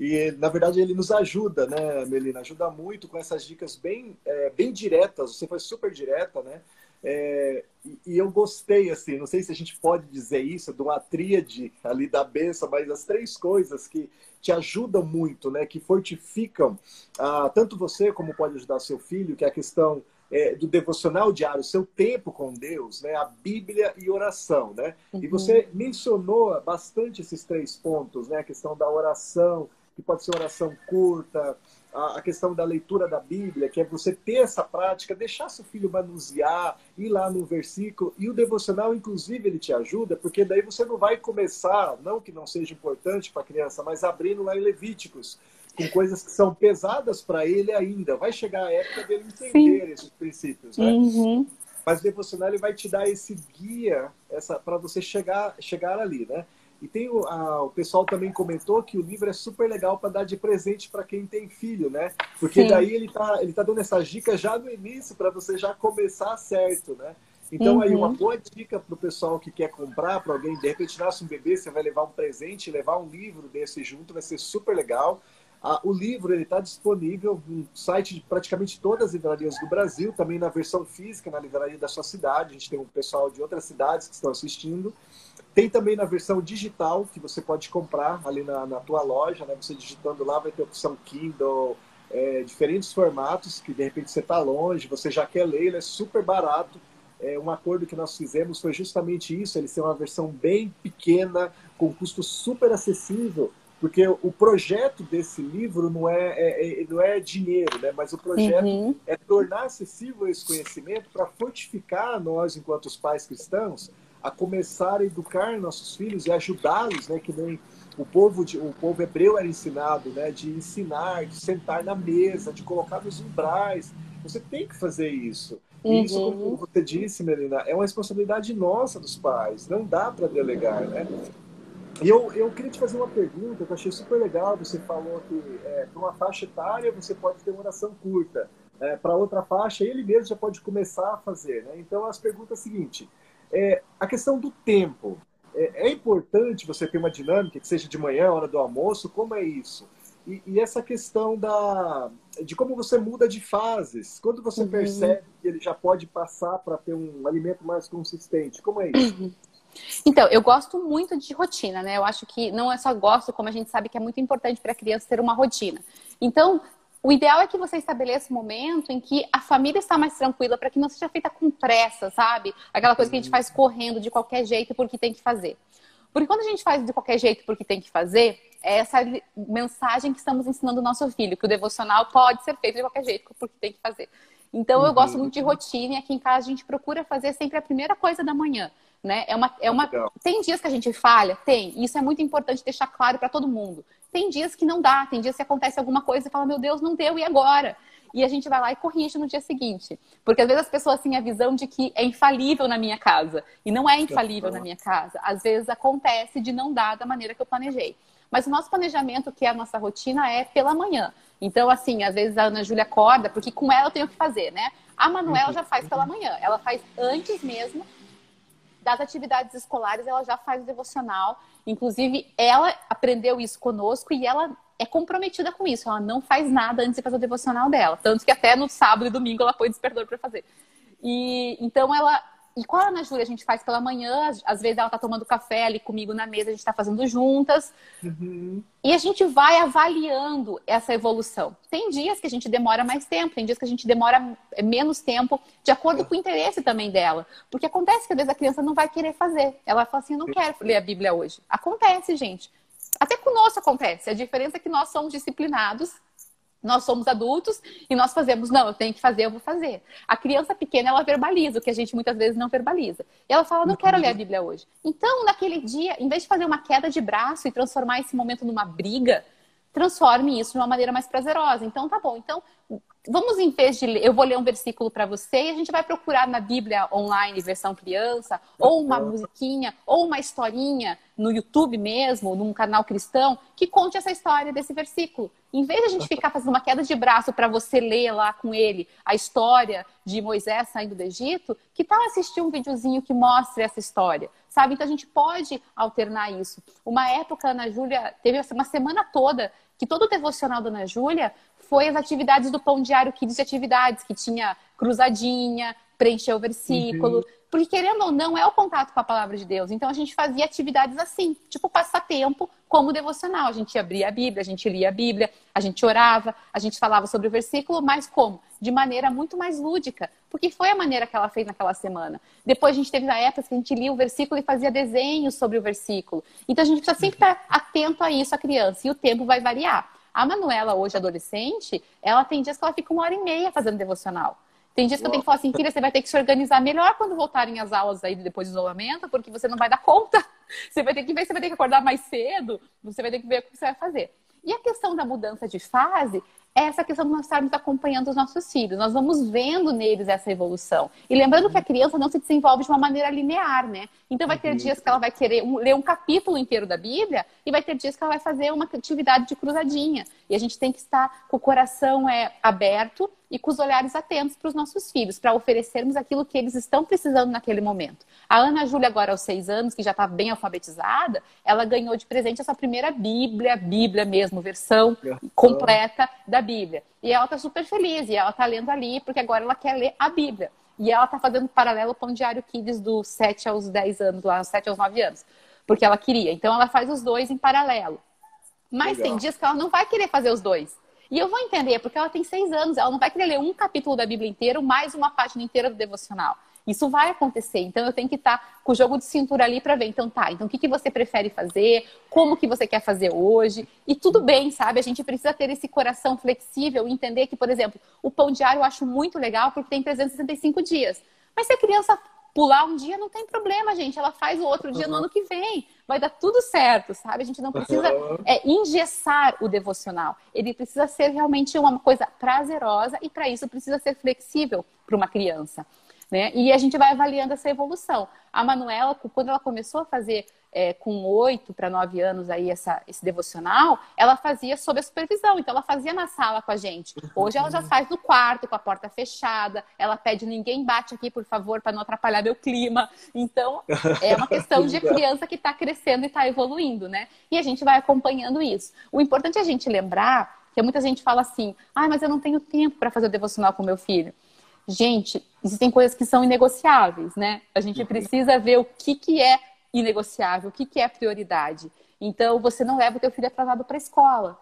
A: e, na verdade, ele nos ajuda, né, Melina? Ajuda muito com essas dicas bem, é, bem diretas. Você foi super direta, né? É, e, eu gostei, assim, não sei se a gente pode dizer isso, de uma tríade ali da benção, mas as três coisas que te ajudam muito, né? Que fortificam ah, tanto você como pode ajudar seu filho, que é a questão é, do devocional diário, seu tempo com Deus, né? A Bíblia e oração, né? Uhum. E você mencionou bastante esses três pontos, né? A questão da oração, que pode ser oração curta, a, questão da leitura da Bíblia, que é você ter essa prática, deixar seu filho manusear, ir lá no versículo, e o devocional, inclusive, ele te ajuda, porque daí você não vai começar, não que não seja importante para a criança, mas abrindo lá em Levíticos, com coisas que são pesadas para ele ainda. Vai chegar a época dele entender Sim. esses princípios, né? Uhum. Mas o devocional ele vai te dar esse guia essa para você chegar, chegar ali, né? E tem o, a, o pessoal também comentou que o livro é super legal para dar de presente para quem tem filho, né? Porque Sim. daí ele tá, ele tá dando essas dicas já no início para você já começar certo, né? Então, uhum. aí, uma uhum. boa dica para o pessoal que quer comprar, para alguém, de repente, nasce um bebê, você vai levar um presente, levar um livro desse junto, vai ser super legal. Ah, o livro está disponível no site de praticamente todas as livrarias do Brasil, também na versão física, na livraria da sua cidade. A gente tem um pessoal de outras cidades que estão assistindo. Tem também na versão digital, que você pode comprar ali na, na tua loja. Né? Você digitando lá vai ter opção Kindle, é, diferentes formatos, que de repente você está longe, você já quer ler, ele é super barato. É, um acordo que nós fizemos foi justamente isso, ele ser uma versão bem pequena, com custo super acessível, porque o projeto desse livro não é, é, é não é dinheiro, né? mas o projeto uhum. é tornar acessível esse conhecimento para fortificar nós, enquanto os pais cristãos, a começar a educar nossos filhos e ajudá-los, né? que nem o povo, de, o povo hebreu era ensinado, né? de ensinar, de sentar na mesa, de colocar nos umbrais. Você tem que fazer isso. Uhum. E isso, como você disse, Melina, é uma responsabilidade nossa dos pais. Não dá para delegar, né? E eu, eu queria te fazer uma pergunta que eu achei super legal. Você falou que é, para uma faixa etária você pode ter uma oração curta. É, para outra faixa, ele mesmo já pode começar a fazer. Né? Então, as perguntas é a seguinte. É, a questão do tempo. É, é, importante você ter uma dinâmica, que seja de manhã, hora do almoço? Como é isso? E, e essa questão da, de como você muda de fases. Quando você uhum. percebe que ele já pode passar para ter um alimento mais consistente? Como é isso? Uhum.
B: Então, eu gosto muito de rotina, né? Eu acho que não é só gosto, como a gente sabe que é muito importante para a criança ter uma rotina. Então, o ideal é que você estabeleça um momento em que a família está mais tranquila, para que não seja feita com pressa, sabe? Aquela coisa que a gente faz correndo de qualquer jeito porque tem que fazer. Porque quando a gente faz de qualquer jeito porque tem que fazer, é essa mensagem que estamos ensinando o nosso filho, que o devocional pode ser feito de qualquer jeito porque tem que fazer. Então, eu gosto muito de rotina e aqui em casa a gente procura fazer sempre a primeira coisa da manhã. Né? É uma, é uma... Tem dias que a gente falha? Tem. Isso é muito importante deixar claro para todo mundo. Tem dias que não dá, tem dias que acontece alguma coisa e fala, meu Deus, não deu, e agora? E a gente vai lá e corrige no dia seguinte. Porque às vezes as pessoas têm a visão de que é infalível na minha casa. E não é infalível na minha casa. Às vezes acontece de não dar da maneira que eu planejei. Mas o nosso planejamento, que é a nossa rotina, é pela manhã. Então, assim, às vezes a Ana Júlia acorda, porque com ela eu tenho que fazer, né? A Manuela já faz pela manhã. Ela faz antes mesmo das atividades escolares, ela já faz o devocional. Inclusive, ela aprendeu isso conosco e ela é comprometida com isso. Ela não faz nada antes de fazer o devocional dela. Tanto que até no sábado e domingo ela foi despertador para fazer. E então ela e qual a Ana Júlia a gente faz pela manhã, às vezes ela tá tomando café ali comigo na mesa, a gente tá fazendo juntas. Uhum. E a gente vai avaliando essa evolução. Tem dias que a gente demora mais tempo, tem dias que a gente demora menos tempo, de acordo com o interesse também dela. Porque acontece que às vezes a criança não vai querer fazer. Ela fala assim, eu não quero ler a Bíblia hoje. Acontece, gente. Até conosco acontece. A diferença é que nós somos disciplinados nós somos adultos e nós fazemos, não, eu tenho que fazer, eu vou fazer. A criança pequena, ela verbaliza, o que a gente muitas vezes não verbaliza. E ela fala, não quero ler a Bíblia hoje. Então, naquele dia, em vez de fazer uma queda de braço e transformar esse momento numa briga, transforme isso de uma maneira mais prazerosa. Então, tá bom. Então, vamos em vez de ler, eu vou ler um versículo para você e a gente vai procurar na Bíblia online, versão criança, ou uma musiquinha, ou uma historinha no YouTube mesmo, num canal cristão, que conte essa história desse versículo. Em vez de a gente ficar fazendo uma queda de braço para você ler lá com ele a história de Moisés saindo do Egito, que tal assistir um videozinho que mostre essa história? Sabe? Então a gente pode alternar isso. Uma época, Ana Júlia, teve uma semana toda que todo o devocional da Ana Júlia foi as atividades do Pão Diário Kids de Atividades, que tinha cruzadinha, preencher o versículo. Uhum. Porque, querendo ou não, é o contato com a palavra de Deus. Então, a gente fazia atividades assim, tipo passatempo, como devocional. A gente abria a Bíblia, a gente lia a Bíblia, a gente orava, a gente falava sobre o versículo, mas como? De maneira muito mais lúdica, porque foi a maneira que ela fez naquela semana. Depois, a gente teve a época que a gente lia o versículo e fazia desenhos sobre o versículo. Então, a gente precisa sempre estar atento a isso, a criança, e o tempo vai variar. A Manuela, hoje adolescente, ela tem dias que ela fica uma hora e meia fazendo devocional. Tem dias que eu tenho que falar assim, filha, você vai ter que se organizar melhor quando voltarem as aulas aí depois do isolamento, porque você não vai dar conta. Você vai ter que ver, você vai ter que acordar mais cedo, você vai ter que ver o que você vai fazer. E a questão da mudança de fase é essa questão de nós estarmos acompanhando os nossos filhos. Nós vamos vendo neles essa evolução. E lembrando que a criança não se desenvolve de uma maneira linear, né? Então vai ter uhum. dias que ela vai querer ler um capítulo inteiro da Bíblia e vai ter dias que ela vai fazer uma atividade de cruzadinha. E a gente tem que estar com o coração é, aberto e com os olhares atentos para os nossos filhos, para oferecermos aquilo que eles estão precisando naquele momento. A Ana Júlia, agora aos seis anos, que já está bem alfabetizada, ela ganhou de presente essa primeira Bíblia, Bíblia mesmo, versão completa da Bíblia. E ela está super feliz, e ela está lendo ali, porque agora ela quer ler a Bíblia. E ela está fazendo paralelo com o Diário Kids dos 7 aos 10 anos, lá, 7 aos 9 anos. Porque ela queria. Então ela faz os dois em paralelo. Mas Legal. tem dias que ela não vai querer fazer os dois. E eu vou entender, porque ela tem seis anos, ela não vai querer ler um capítulo da Bíblia inteiro, mais uma página inteira do devocional. Isso vai acontecer. Então eu tenho que estar com o jogo de cintura ali para ver. Então tá, então o que, que você prefere fazer? Como que você quer fazer hoje? E tudo bem, sabe? A gente precisa ter esse coração flexível e entender que, por exemplo, o pão diário eu acho muito legal porque tem 365 dias. Mas se a criança pular um dia, não tem problema, gente. Ela faz o outro dia no ano que vem. Vai dar tudo certo, sabe? A gente não precisa é, engessar o devocional. Ele precisa ser realmente uma coisa prazerosa e, para isso, precisa ser flexível para uma criança. Né? E a gente vai avaliando essa evolução. A Manuela, quando ela começou a fazer é, com oito para nove anos aí essa, esse devocional, ela fazia sob a supervisão. Então ela fazia na sala com a gente. Hoje ela já faz no quarto, com a porta fechada. Ela pede ninguém bate aqui, por favor, para não atrapalhar meu clima. Então é uma questão de criança que está crescendo e está evoluindo, né? E a gente vai acompanhando isso. O importante é a gente lembrar que muita gente fala assim: ah, mas eu não tenho tempo para fazer o devocional com meu filho. Gente, existem coisas que são inegociáveis, né? A gente precisa ver o que, que é inegociável, o que, que é prioridade. Então, você não leva o teu filho atrasado para a escola.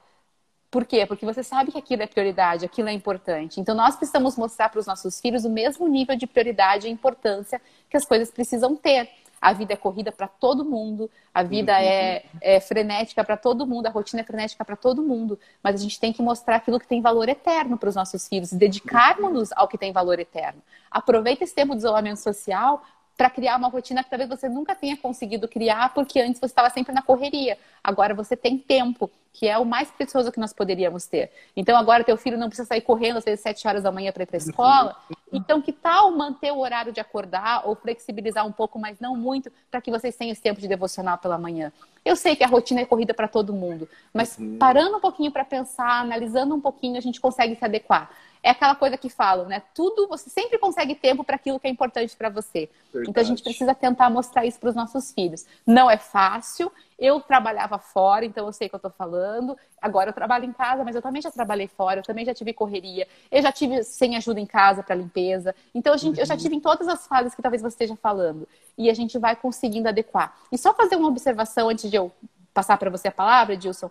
B: Por quê? Porque você sabe que aquilo é prioridade, aquilo é importante. Então, nós precisamos mostrar para os nossos filhos o mesmo nível de prioridade e importância que as coisas precisam ter. A vida é corrida para todo mundo, a vida uhum. é, é frenética para todo mundo, a rotina é frenética para todo mundo. Mas a gente tem que mostrar aquilo que tem valor eterno para os nossos filhos, dedicarmos-nos ao que tem valor eterno. Aproveita esse tempo de isolamento social para criar uma rotina que talvez você nunca tenha conseguido criar, porque antes você estava sempre na correria. Agora você tem tempo, que é o mais precioso que nós poderíamos ter. Então agora teu filho não precisa sair correndo às vezes sete horas da manhã para ir para a escola. Então que tal manter o horário de acordar ou flexibilizar um pouco, mas não muito, para que vocês tenham esse tempo de devocional pela manhã? Eu sei que a rotina é corrida para todo mundo, mas uhum. parando um pouquinho para pensar, analisando um pouquinho, a gente consegue se adequar é aquela coisa que falam, né? Tudo, você sempre consegue tempo para aquilo que é importante para você. Verdade. Então a gente precisa tentar mostrar isso para os nossos filhos. Não é fácil. Eu trabalhava fora, então eu sei o que eu estou falando. Agora eu trabalho em casa, mas eu também já trabalhei fora, eu também já tive correria, eu já tive sem ajuda em casa para limpeza. Então a gente, eu já tive em todas as fases que talvez você esteja falando. E a gente vai conseguindo adequar. E só fazer uma observação antes de eu passar para você a palavra, Edilson?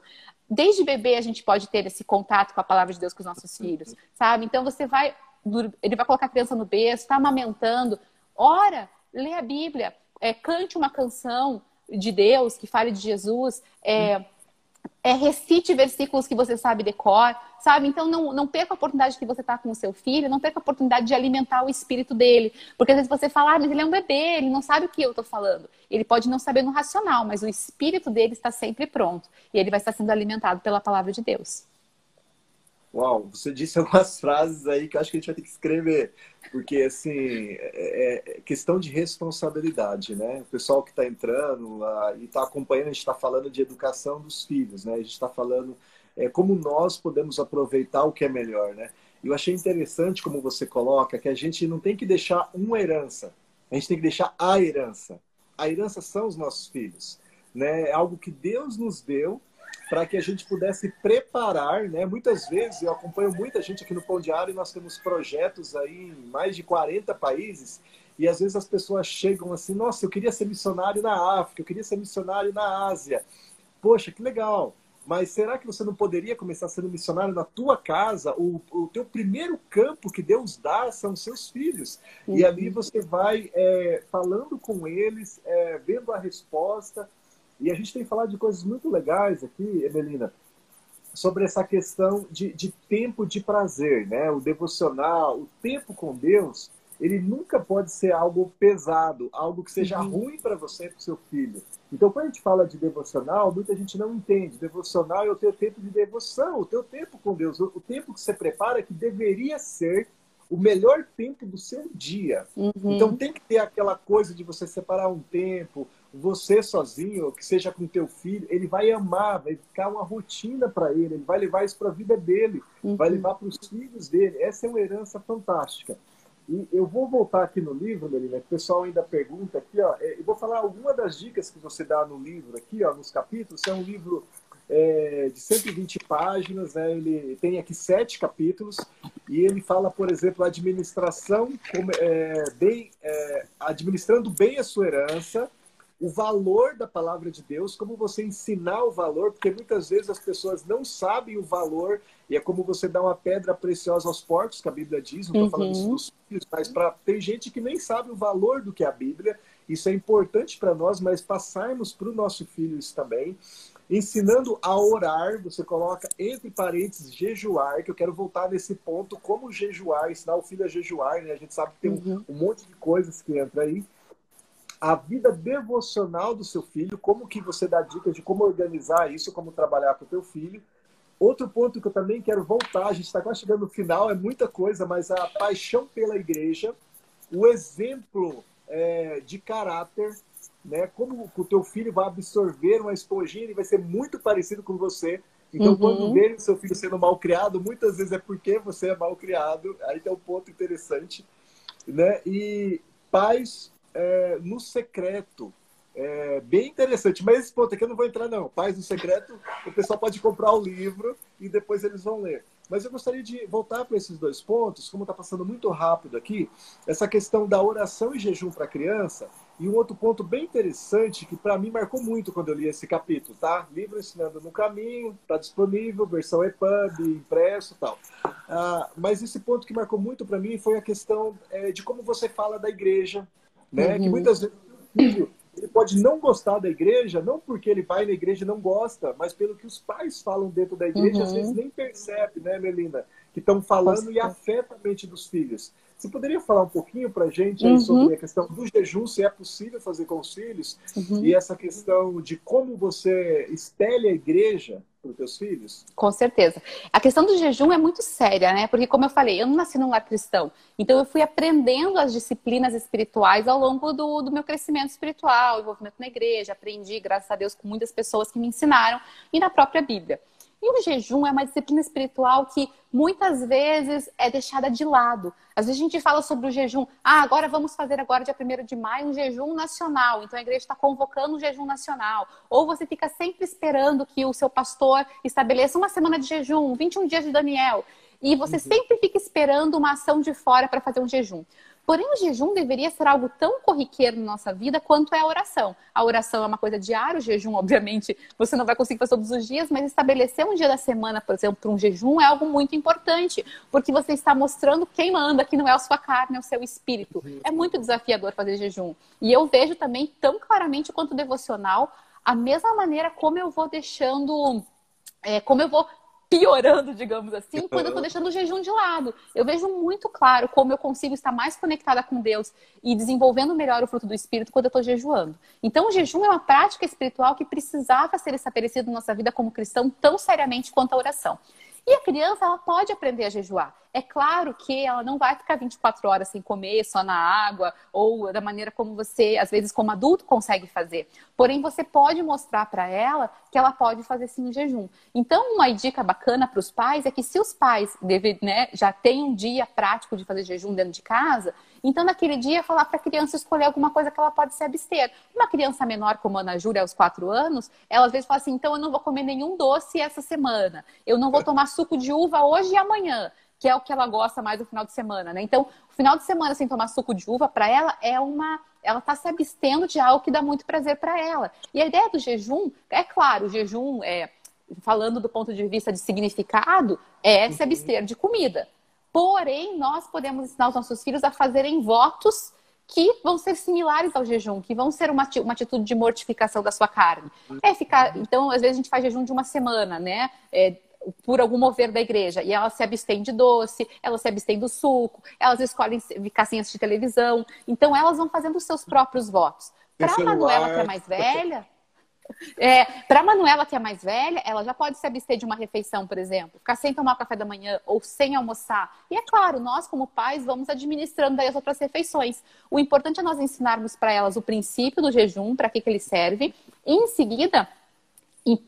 B: Desde bebê a gente pode ter esse contato com a palavra de Deus com os nossos filhos, sabe? Então você vai, ele vai colocar a criança no berço, está amamentando, ora, lê a Bíblia, é, cante uma canção de Deus que fale de Jesus, é, é, recite versículos que você sabe decor, sabe? Então não, não perca a oportunidade que você está com o seu filho, não perca a oportunidade de alimentar o espírito dele. Porque às vezes você fala, ah, mas ele é um bebê, ele não sabe o que eu estou falando. Ele pode não saber no racional, mas o espírito dele está sempre pronto. E ele vai estar sendo alimentado pela palavra de Deus.
A: Uau, você disse algumas frases aí que eu acho que a gente vai ter que escrever, porque assim é, é questão de responsabilidade, né? O pessoal que está entrando uh, e está acompanhando, a gente está falando de educação dos filhos, né? A gente está falando é, como nós podemos aproveitar o que é melhor, né? Eu achei interessante como você coloca que a gente não tem que deixar uma herança, a gente tem que deixar a herança. A herança são os nossos filhos, né? É algo que Deus nos deu para que a gente pudesse preparar, né? Muitas vezes eu acompanho muita gente aqui no Pão Diário e nós temos projetos aí em mais de 40 países e às vezes as pessoas chegam assim, nossa, eu queria ser missionário na África, eu queria ser missionário na Ásia. Poxa, que legal. Mas será que você não poderia começar sendo missionário na tua casa? O, o teu primeiro campo que Deus dá são os seus filhos. Uhum. E ali você vai é, falando com eles, é, vendo a resposta, e a gente tem falado de coisas muito legais aqui, Emelina, sobre essa questão de, de tempo de prazer, né? O devocional, o tempo com Deus, ele nunca pode ser algo pesado, algo que seja uhum. ruim para você e para o seu filho. Então, quando a gente fala de devocional, muita gente não entende. Devocional é o teu tempo de devoção, o teu tempo com Deus, o tempo que você prepara que deveria ser o melhor tempo do seu dia. Uhum. Então, tem que ter aquela coisa de você separar um tempo, você sozinho, que seja com teu filho, ele vai amar, vai ficar uma rotina para ele, ele vai levar isso para a vida dele, uhum. vai levar para os filhos dele. Essa é uma herança fantástica. E eu vou voltar aqui no livro, Melina, que o pessoal ainda pergunta aqui, ó. É, eu vou falar alguma das dicas que você dá no livro aqui, ó, nos capítulos. É um livro é, de 120 páginas, né? Ele tem aqui sete capítulos e ele fala, por exemplo, administração, como, é, bem, é, administrando bem a sua herança, o valor da palavra de Deus, como você ensinar o valor, porque muitas vezes as pessoas não sabem o valor, e é como você dar uma pedra preciosa aos porcos, que a Bíblia diz, não estou falando isso uhum. dos filhos, mas pra, tem gente que nem sabe o valor do que é a Bíblia, isso é importante para nós, mas passarmos para o nosso filho isso também. Ensinando a orar, você coloca entre parênteses jejuar, que eu quero voltar nesse ponto, como jejuar, ensinar o filho a jejuar, né? A gente sabe que tem um, uhum. um monte de coisas que entra aí a vida devocional do seu filho, como que você dá dicas de como organizar isso, como trabalhar com o teu filho. Outro ponto que eu também quero voltar, a gente está quase chegando no final, é muita coisa, mas a paixão pela igreja, o exemplo é, de caráter, né? Como o teu filho vai absorver uma esponjinha, ele vai ser muito parecido com você. Então, uhum. quando vê o seu filho sendo mal criado, muitas vezes é porque você é mal criado. Aí tem um ponto interessante, né? E pais é, no secreto. É bem interessante, mas esse ponto aqui eu não vou entrar, não. Paz no Secreto, o pessoal pode comprar o livro e depois eles vão ler. Mas eu gostaria de voltar para esses dois pontos, como está passando muito rápido aqui, essa questão da oração e jejum para criança, e um outro ponto bem interessante que para mim marcou muito quando eu li esse capítulo, tá? Livro Ensinando no Caminho, está disponível, versão EPUB, impresso tal. Ah, mas esse ponto que marcou muito para mim foi a questão é, de como você fala da igreja, né? Uhum. Que muitas vezes o filho ele pode não gostar da igreja, não porque ele vai na igreja e não gosta, mas pelo que os pais falam dentro da igreja, uhum. às vezes nem percebe, né, Melina? Que estão falando e afeta a mente dos filhos. Você poderia falar um pouquinho para a gente uhum. sobre a questão do jejum, se é possível fazer com os filhos, uhum. e essa questão de como você espelha a igreja para os teus filhos?
B: Com certeza. A questão do jejum é muito séria, né? Porque, como eu falei, eu não nasci num lar cristão. Então, eu fui aprendendo as disciplinas espirituais ao longo do, do meu crescimento espiritual, envolvimento na igreja. Aprendi, graças a Deus, com muitas pessoas que me ensinaram e na própria Bíblia. E o jejum é uma disciplina espiritual que muitas vezes é deixada de lado. Às vezes a gente fala sobre o jejum, ah, agora vamos fazer agora dia 1 de maio um jejum nacional. Então a igreja está convocando um jejum nacional. Ou você fica sempre esperando que o seu pastor estabeleça uma semana de jejum, 21 dias de Daniel. E você uhum. sempre fica esperando uma ação de fora para fazer um jejum. Porém, o jejum deveria ser algo tão corriqueiro na nossa vida quanto é a oração. A oração é uma coisa diária, o jejum, obviamente, você não vai conseguir fazer todos os dias, mas estabelecer um dia da semana, por exemplo, para um jejum é algo muito importante, porque você está mostrando quem manda, que não é a sua carne, é o seu espírito. É muito desafiador fazer jejum. E eu vejo também tão claramente quanto devocional a mesma maneira como eu vou deixando. É, como eu vou piorando, digamos assim, quando eu estou deixando o jejum de lado. Eu vejo muito claro como eu consigo estar mais conectada com Deus e desenvolvendo melhor o fruto do Espírito quando eu estou jejuando. Então, o jejum é uma prática espiritual que precisava ser estabelecida na nossa vida como cristão tão seriamente quanto a oração. E a criança, ela pode aprender a jejuar. É claro que ela não vai ficar 24 horas sem comer, só na água, ou da maneira como você, às vezes, como adulto, consegue fazer. Porém, você pode mostrar para ela que ela pode fazer sim um jejum. Então, uma dica bacana para os pais é que se os pais deve, né, já têm um dia prático de fazer jejum dentro de casa, então, naquele dia, falar para a criança escolher alguma coisa que ela pode se abster. Uma criança menor, como a Ana Júlia, aos quatro anos, ela às vezes fala assim: então eu não vou comer nenhum doce essa semana, eu não vou tomar suco de uva hoje e amanhã que é o que ela gosta mais no final de semana, né? Então, o final de semana sem tomar suco de uva para ela é uma, ela está se abstendo de algo que dá muito prazer para ela. E a ideia do jejum, é claro, o jejum é falando do ponto de vista de significado, é se abster de comida. Porém, nós podemos ensinar os nossos filhos a fazerem votos que vão ser similares ao jejum, que vão ser uma, uma atitude de mortificação da sua carne. É ficar, então, às vezes a gente faz jejum de uma semana, né? É, por algum mover da igreja. E ela se abstém de doce, ela se abstém do suco, elas escolhem ficar sem assistir televisão. Então, elas vão fazendo os seus próprios votos. Para a Manuela, que é mais velha, É, para Manuela, que é mais velha, ela já pode se abster de uma refeição, por exemplo, ficar sem tomar café da manhã ou sem almoçar. E é claro, nós, como pais, vamos administrando daí as outras refeições. O importante é nós ensinarmos para elas o princípio do jejum, para que, que ele serve, e em seguida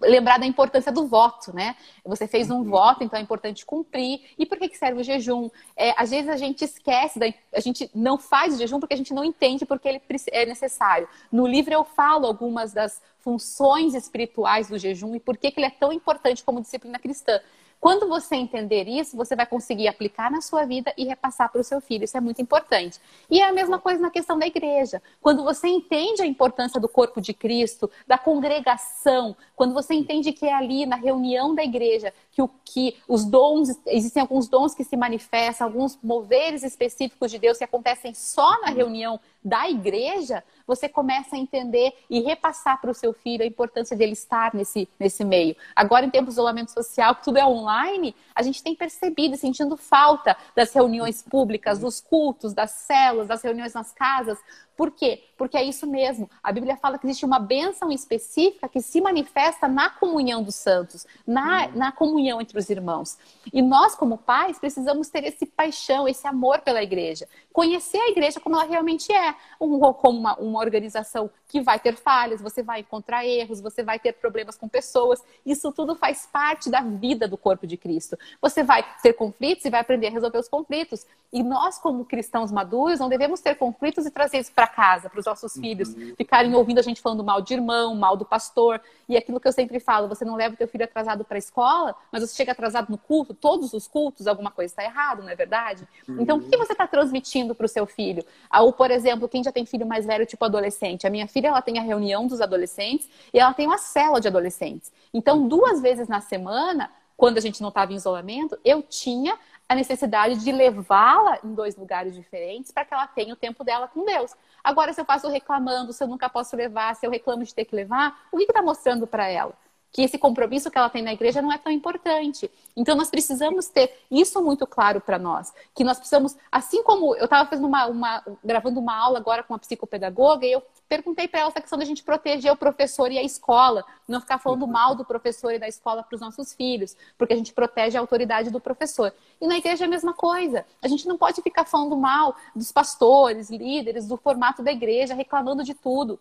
B: lembrar da importância do voto, né? Você fez um uhum. voto, então é importante cumprir. E por que, que serve o jejum? É, às vezes a gente esquece, da, a gente não faz o jejum porque a gente não entende porque ele é necessário. No livro eu falo algumas das funções espirituais do jejum e por que, que ele é tão importante como disciplina cristã. Quando você entender isso, você vai conseguir aplicar na sua vida e repassar para o seu filho. Isso é muito importante. E é a mesma coisa na questão da igreja. Quando você entende a importância do corpo de Cristo, da congregação, quando você entende que é ali na reunião da igreja que, o, que os dons, existem alguns dons que se manifestam, alguns moveres específicos de Deus que acontecem só na reunião da igreja, você começa a entender e repassar para o seu filho a importância dele estar nesse, nesse meio. Agora, em tempos de isolamento social, que tudo é online, a gente tem percebido e sentindo falta das reuniões públicas, dos cultos, das células, das reuniões nas casas, por quê? Porque é isso mesmo. A Bíblia fala que existe uma bênção específica que se manifesta na comunhão dos santos, na, na comunhão entre os irmãos. E nós, como pais, precisamos ter esse paixão, esse amor pela igreja. Conhecer a igreja como ela realmente é, como uma, uma organização que vai ter falhas, você vai encontrar erros, você vai ter problemas com pessoas. Isso tudo faz parte da vida do corpo de Cristo. Você vai ter conflitos e vai aprender a resolver os conflitos. E nós, como cristãos maduros, não devemos ter conflitos e trazer isso para casa, para os nossos uhum. filhos, ficarem ouvindo a gente falando mal de irmão, mal do pastor. E aquilo que eu sempre falo, você não leva o teu filho atrasado para a escola, mas você chega atrasado no culto, todos os cultos, alguma coisa está errado, não é verdade? Uhum. Então, o que você está transmitindo para o seu filho? Ah, ou, por exemplo, quem já tem filho mais velho, tipo adolescente. A minha filha, ela tem a reunião dos adolescentes e ela tem uma cela de adolescentes. Então, duas vezes na semana, quando a gente não estava em isolamento, eu tinha a necessidade de levá-la em dois lugares diferentes para que ela tenha o tempo dela com Deus. Agora, se eu faço reclamando, se eu nunca posso levar, se eu reclamo de ter que levar, o que está mostrando para ela? Que esse compromisso que ela tem na igreja não é tão importante. Então nós precisamos ter isso muito claro para nós, que nós precisamos, assim como eu estava fazendo uma, uma, gravando uma aula agora com uma psicopedagoga e eu perguntei para ela essa questão da gente proteger o professor e a escola, não ficar falando mal do professor e da escola para os nossos filhos, porque a gente protege a autoridade do professor. E na igreja é a mesma coisa. A gente não pode ficar falando mal dos pastores, líderes, do formato da igreja, reclamando de tudo.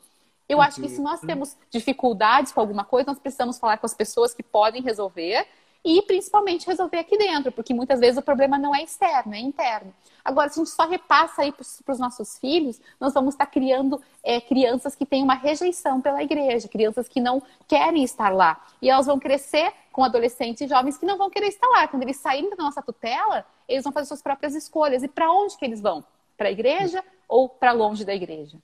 B: Eu acho que se nós temos dificuldades com alguma coisa, nós precisamos falar com as pessoas que podem resolver e principalmente resolver aqui dentro, porque muitas vezes o problema não é externo, é interno. Agora, se a gente só repassa aí para os nossos filhos, nós vamos estar criando é, crianças que têm uma rejeição pela igreja, crianças que não querem estar lá. E elas vão crescer com adolescentes e jovens que não vão querer estar lá. Quando eles saírem da nossa tutela, eles vão fazer suas próprias escolhas. E para onde que eles vão? Para a igreja ou para longe da igreja?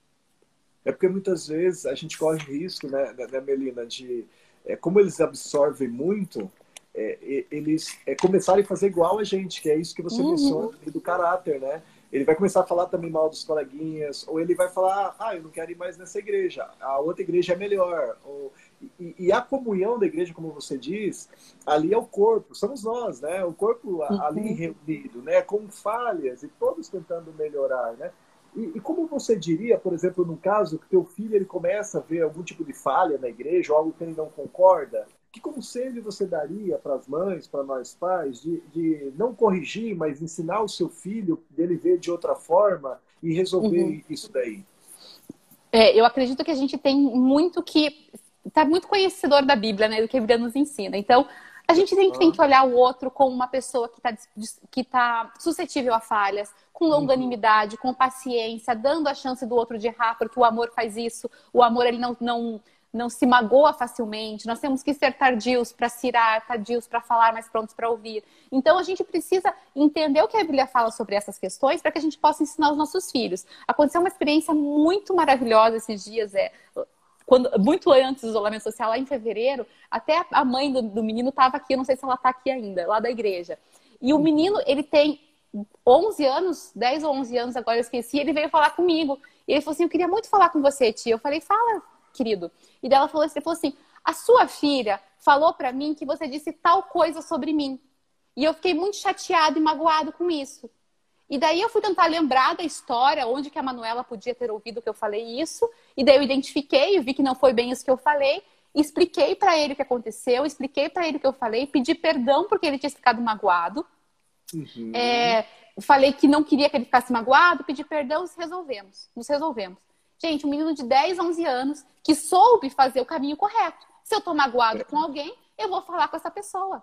A: É porque muitas vezes a gente corre risco, né, né, né Melina, de é, como eles absorvem muito, é, eles é, começarem a fazer igual a gente, que é isso que você uhum. mencionou do caráter, né? Ele vai começar a falar também mal dos coleguinhas, ou ele vai falar, ah, eu não quero ir mais nessa igreja, a outra igreja é melhor. Ou, e, e, a comunhão da igreja, como você diz, ali é o corpo, somos nós, né? O corpo uhum. ali reunido, né? Com falhas e todos tentando melhorar, né? E, e, como você diria, por exemplo, num caso que teu filho ele começa a ver algum tipo de falha na igreja, ou algo que ele não concorda, que conselho você daria para as mães, para nós pais, de, de não corrigir, mas ensinar o seu filho dele ver de outra forma e resolver uhum. isso daí?
B: É, eu acredito que a gente tem muito que está muito conhecedor da Bíblia, né, do que a Bíblia nos ensina. Então, a gente tem, tem que olhar o outro como uma pessoa que está que tá suscetível a falhas, com longanimidade, com paciência, dando a chance do outro de errar, porque o amor faz isso. O amor ele não, não, não se magoa facilmente. Nós temos que ser tardios para cirar, tardios para falar, mais prontos para ouvir. Então a gente precisa entender o que a Bíblia fala sobre essas questões para que a gente possa ensinar os nossos filhos. Aconteceu uma experiência muito maravilhosa esses dias, é quando, muito antes do isolamento social, lá em fevereiro, até a mãe do, do menino estava aqui, eu não sei se ela está aqui ainda, lá da igreja. E o menino, ele tem 11 anos, 10 ou 11 anos, agora eu esqueci, ele veio falar comigo. E ele falou assim: Eu queria muito falar com você, tia. Eu falei: Fala, querido. E dela falou assim: ele falou assim A sua filha falou para mim que você disse tal coisa sobre mim. E eu fiquei muito chateado e magoado com isso. E daí eu fui tentar lembrar da história, onde que a Manuela podia ter ouvido que eu falei isso. E daí eu identifiquei, vi que não foi bem isso que eu falei. expliquei para ele o que aconteceu, expliquei para ele o que eu falei, pedi perdão porque ele tinha ficado magoado. Uhum. É, falei que não queria que ele ficasse magoado, pedi perdão, nos resolvemos. Nos resolvemos. Gente, um menino de 10, 11 anos que soube fazer o caminho correto. Se eu tô magoado com alguém, eu vou falar com essa pessoa.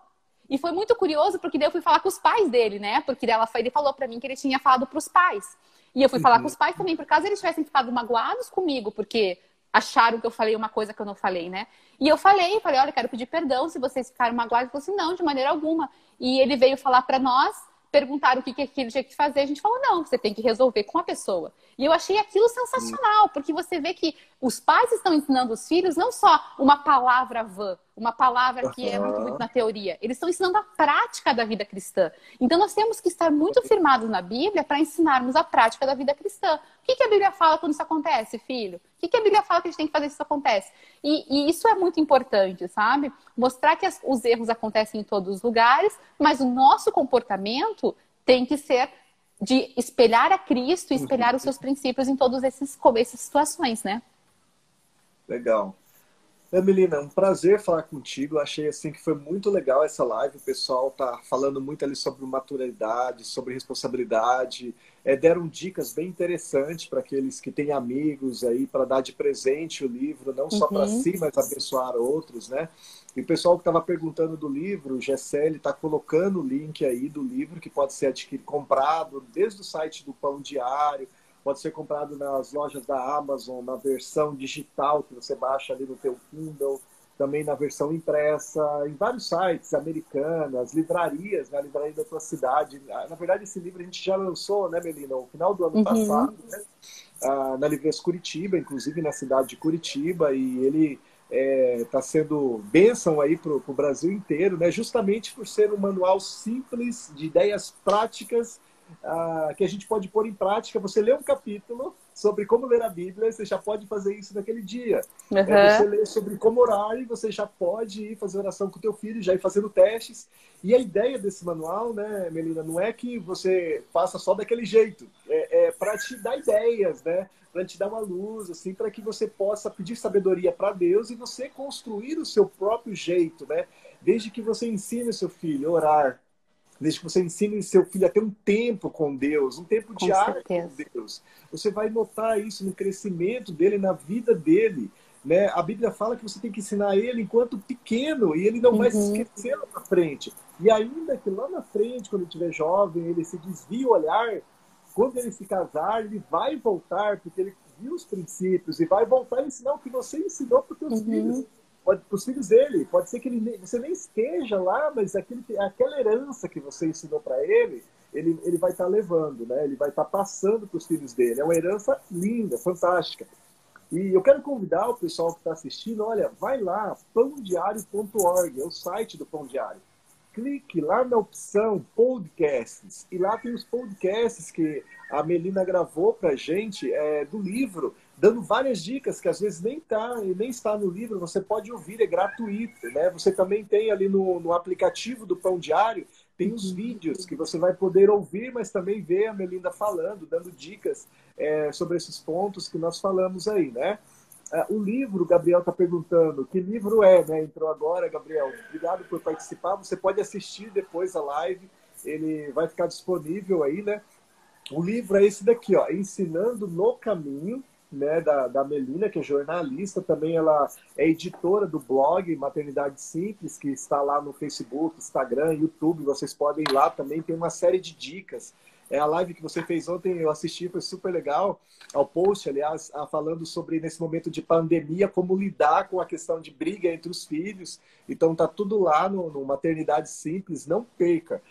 B: E foi muito curioso, porque daí eu fui falar com os pais dele, né? Porque ela foi, ele falou para mim que ele tinha falado para os pais. E eu fui uhum. falar com os pais também, por caso eles tivessem ficado magoados comigo, porque acharam que eu falei uma coisa que eu não falei, né? E eu falei, falei, olha, quero pedir perdão se vocês ficaram magoados. Ele falou assim, não, de maneira alguma. E ele veio falar para nós perguntaram o que, que ele tinha que fazer, a gente falou, não, você tem que resolver com a pessoa. E eu achei aquilo sensacional, porque você vê que os pais estão ensinando os filhos não só uma palavra vã, uma palavra que é muito, muito na teoria, eles estão ensinando a prática da vida cristã. Então nós temos que estar muito firmados na Bíblia para ensinarmos a prática da vida cristã. O que, que a Bíblia fala quando isso acontece, filho? O que, que a Bíblia fala que a gente tem que fazer se isso acontece? E, e isso é muito importante, sabe? Mostrar que as, os erros acontecem em todos os lugares, mas o nosso comportamento tem que ser de espelhar a Cristo e espelhar os seus princípios em todas essas situações, né?
A: Legal. Emelina, um prazer falar contigo. Achei assim que foi muito legal essa live. O pessoal tá falando muito ali sobre maturidade, sobre responsabilidade. É, deram dicas bem interessantes para aqueles que têm amigos aí para dar de presente o livro, não só uhum. para si, mas abençoar outros, né? E o pessoal que estava perguntando do livro, o Gessele está colocando o link aí do livro que pode ser adquirido, comprado desde o site do Pão Diário, pode ser comprado nas lojas da Amazon, na versão digital que você baixa ali no teu Kindle, também na versão impressa, em vários sites americanas, livrarias, na né? livraria da tua cidade. Na verdade, esse livro a gente já lançou, né, Melina, no final do ano uhum. passado, né? Ah, na Livreias Curitiba, inclusive na cidade de Curitiba, e ele está é, tá sendo bênção aí para o Brasil inteiro, né? justamente por ser um manual simples, de ideias práticas, que a gente pode pôr em prática. Você lê um capítulo sobre como ler a Bíblia, você já pode fazer isso naquele dia. Uhum. É, você lê sobre como orar e você já pode ir fazer oração com o teu filho, já ir fazendo testes. E a ideia desse manual, né, Melina, não é que você faça só daquele jeito. É, é para te dar ideias, né? Para te dar uma luz, assim, para que você possa pedir sabedoria para Deus e você construir o seu próprio jeito, né? Desde que você ensine o seu filho a orar, desde que você ensine seu filho a ter um tempo com Deus, um tempo com diário certeza. com Deus. Você vai notar isso no crescimento dele, na vida dele. Né? A Bíblia fala que você tem que ensinar ele enquanto pequeno e ele não uhum. vai se uhum. esquecer lá na frente. E ainda que lá na frente, quando ele estiver jovem, ele se desvie o olhar, quando ele se casar, ele vai voltar, porque ele viu os princípios e vai voltar a ensinar o que você ensinou para os seus uhum. filhos pode para os filhos dele. Pode ser que ele, você nem esteja lá, mas aquele, aquela herança que você ensinou para ele, ele, ele vai estar tá levando, né? Ele vai estar tá passando para os filhos dele. É uma herança linda, fantástica. E eu quero convidar o pessoal que está assistindo, olha, vai lá, pãodiário.org, é o site do Pão Diário. Clique lá na opção podcasts e lá tem os podcasts que a Melina gravou para gente é, do livro dando várias dicas que às vezes nem tá, nem está no livro, você pode ouvir, é gratuito, né? Você também tem ali no, no aplicativo do Pão Diário, tem os vídeos que você vai poder ouvir, mas também ver a Melinda falando, dando dicas é, sobre esses pontos que nós falamos aí, né? É, o livro, Gabriel está perguntando, que livro é, né? Entrou agora, Gabriel. Obrigado por participar. Você pode assistir depois a live, ele vai ficar disponível aí, né? O livro é esse daqui, ó, Ensinando no Caminho, né, da, da Melina, que é jornalista, também ela é editora do blog Maternidade Simples, que está lá no Facebook, Instagram, YouTube, vocês podem ir lá também, tem uma série de dicas. É a live que você fez ontem, eu assisti, foi super legal. Ao post, aliás, falando sobre nesse momento de pandemia, como lidar com a questão de briga entre os filhos. Então tá tudo lá no, no Maternidade Simples, não perca.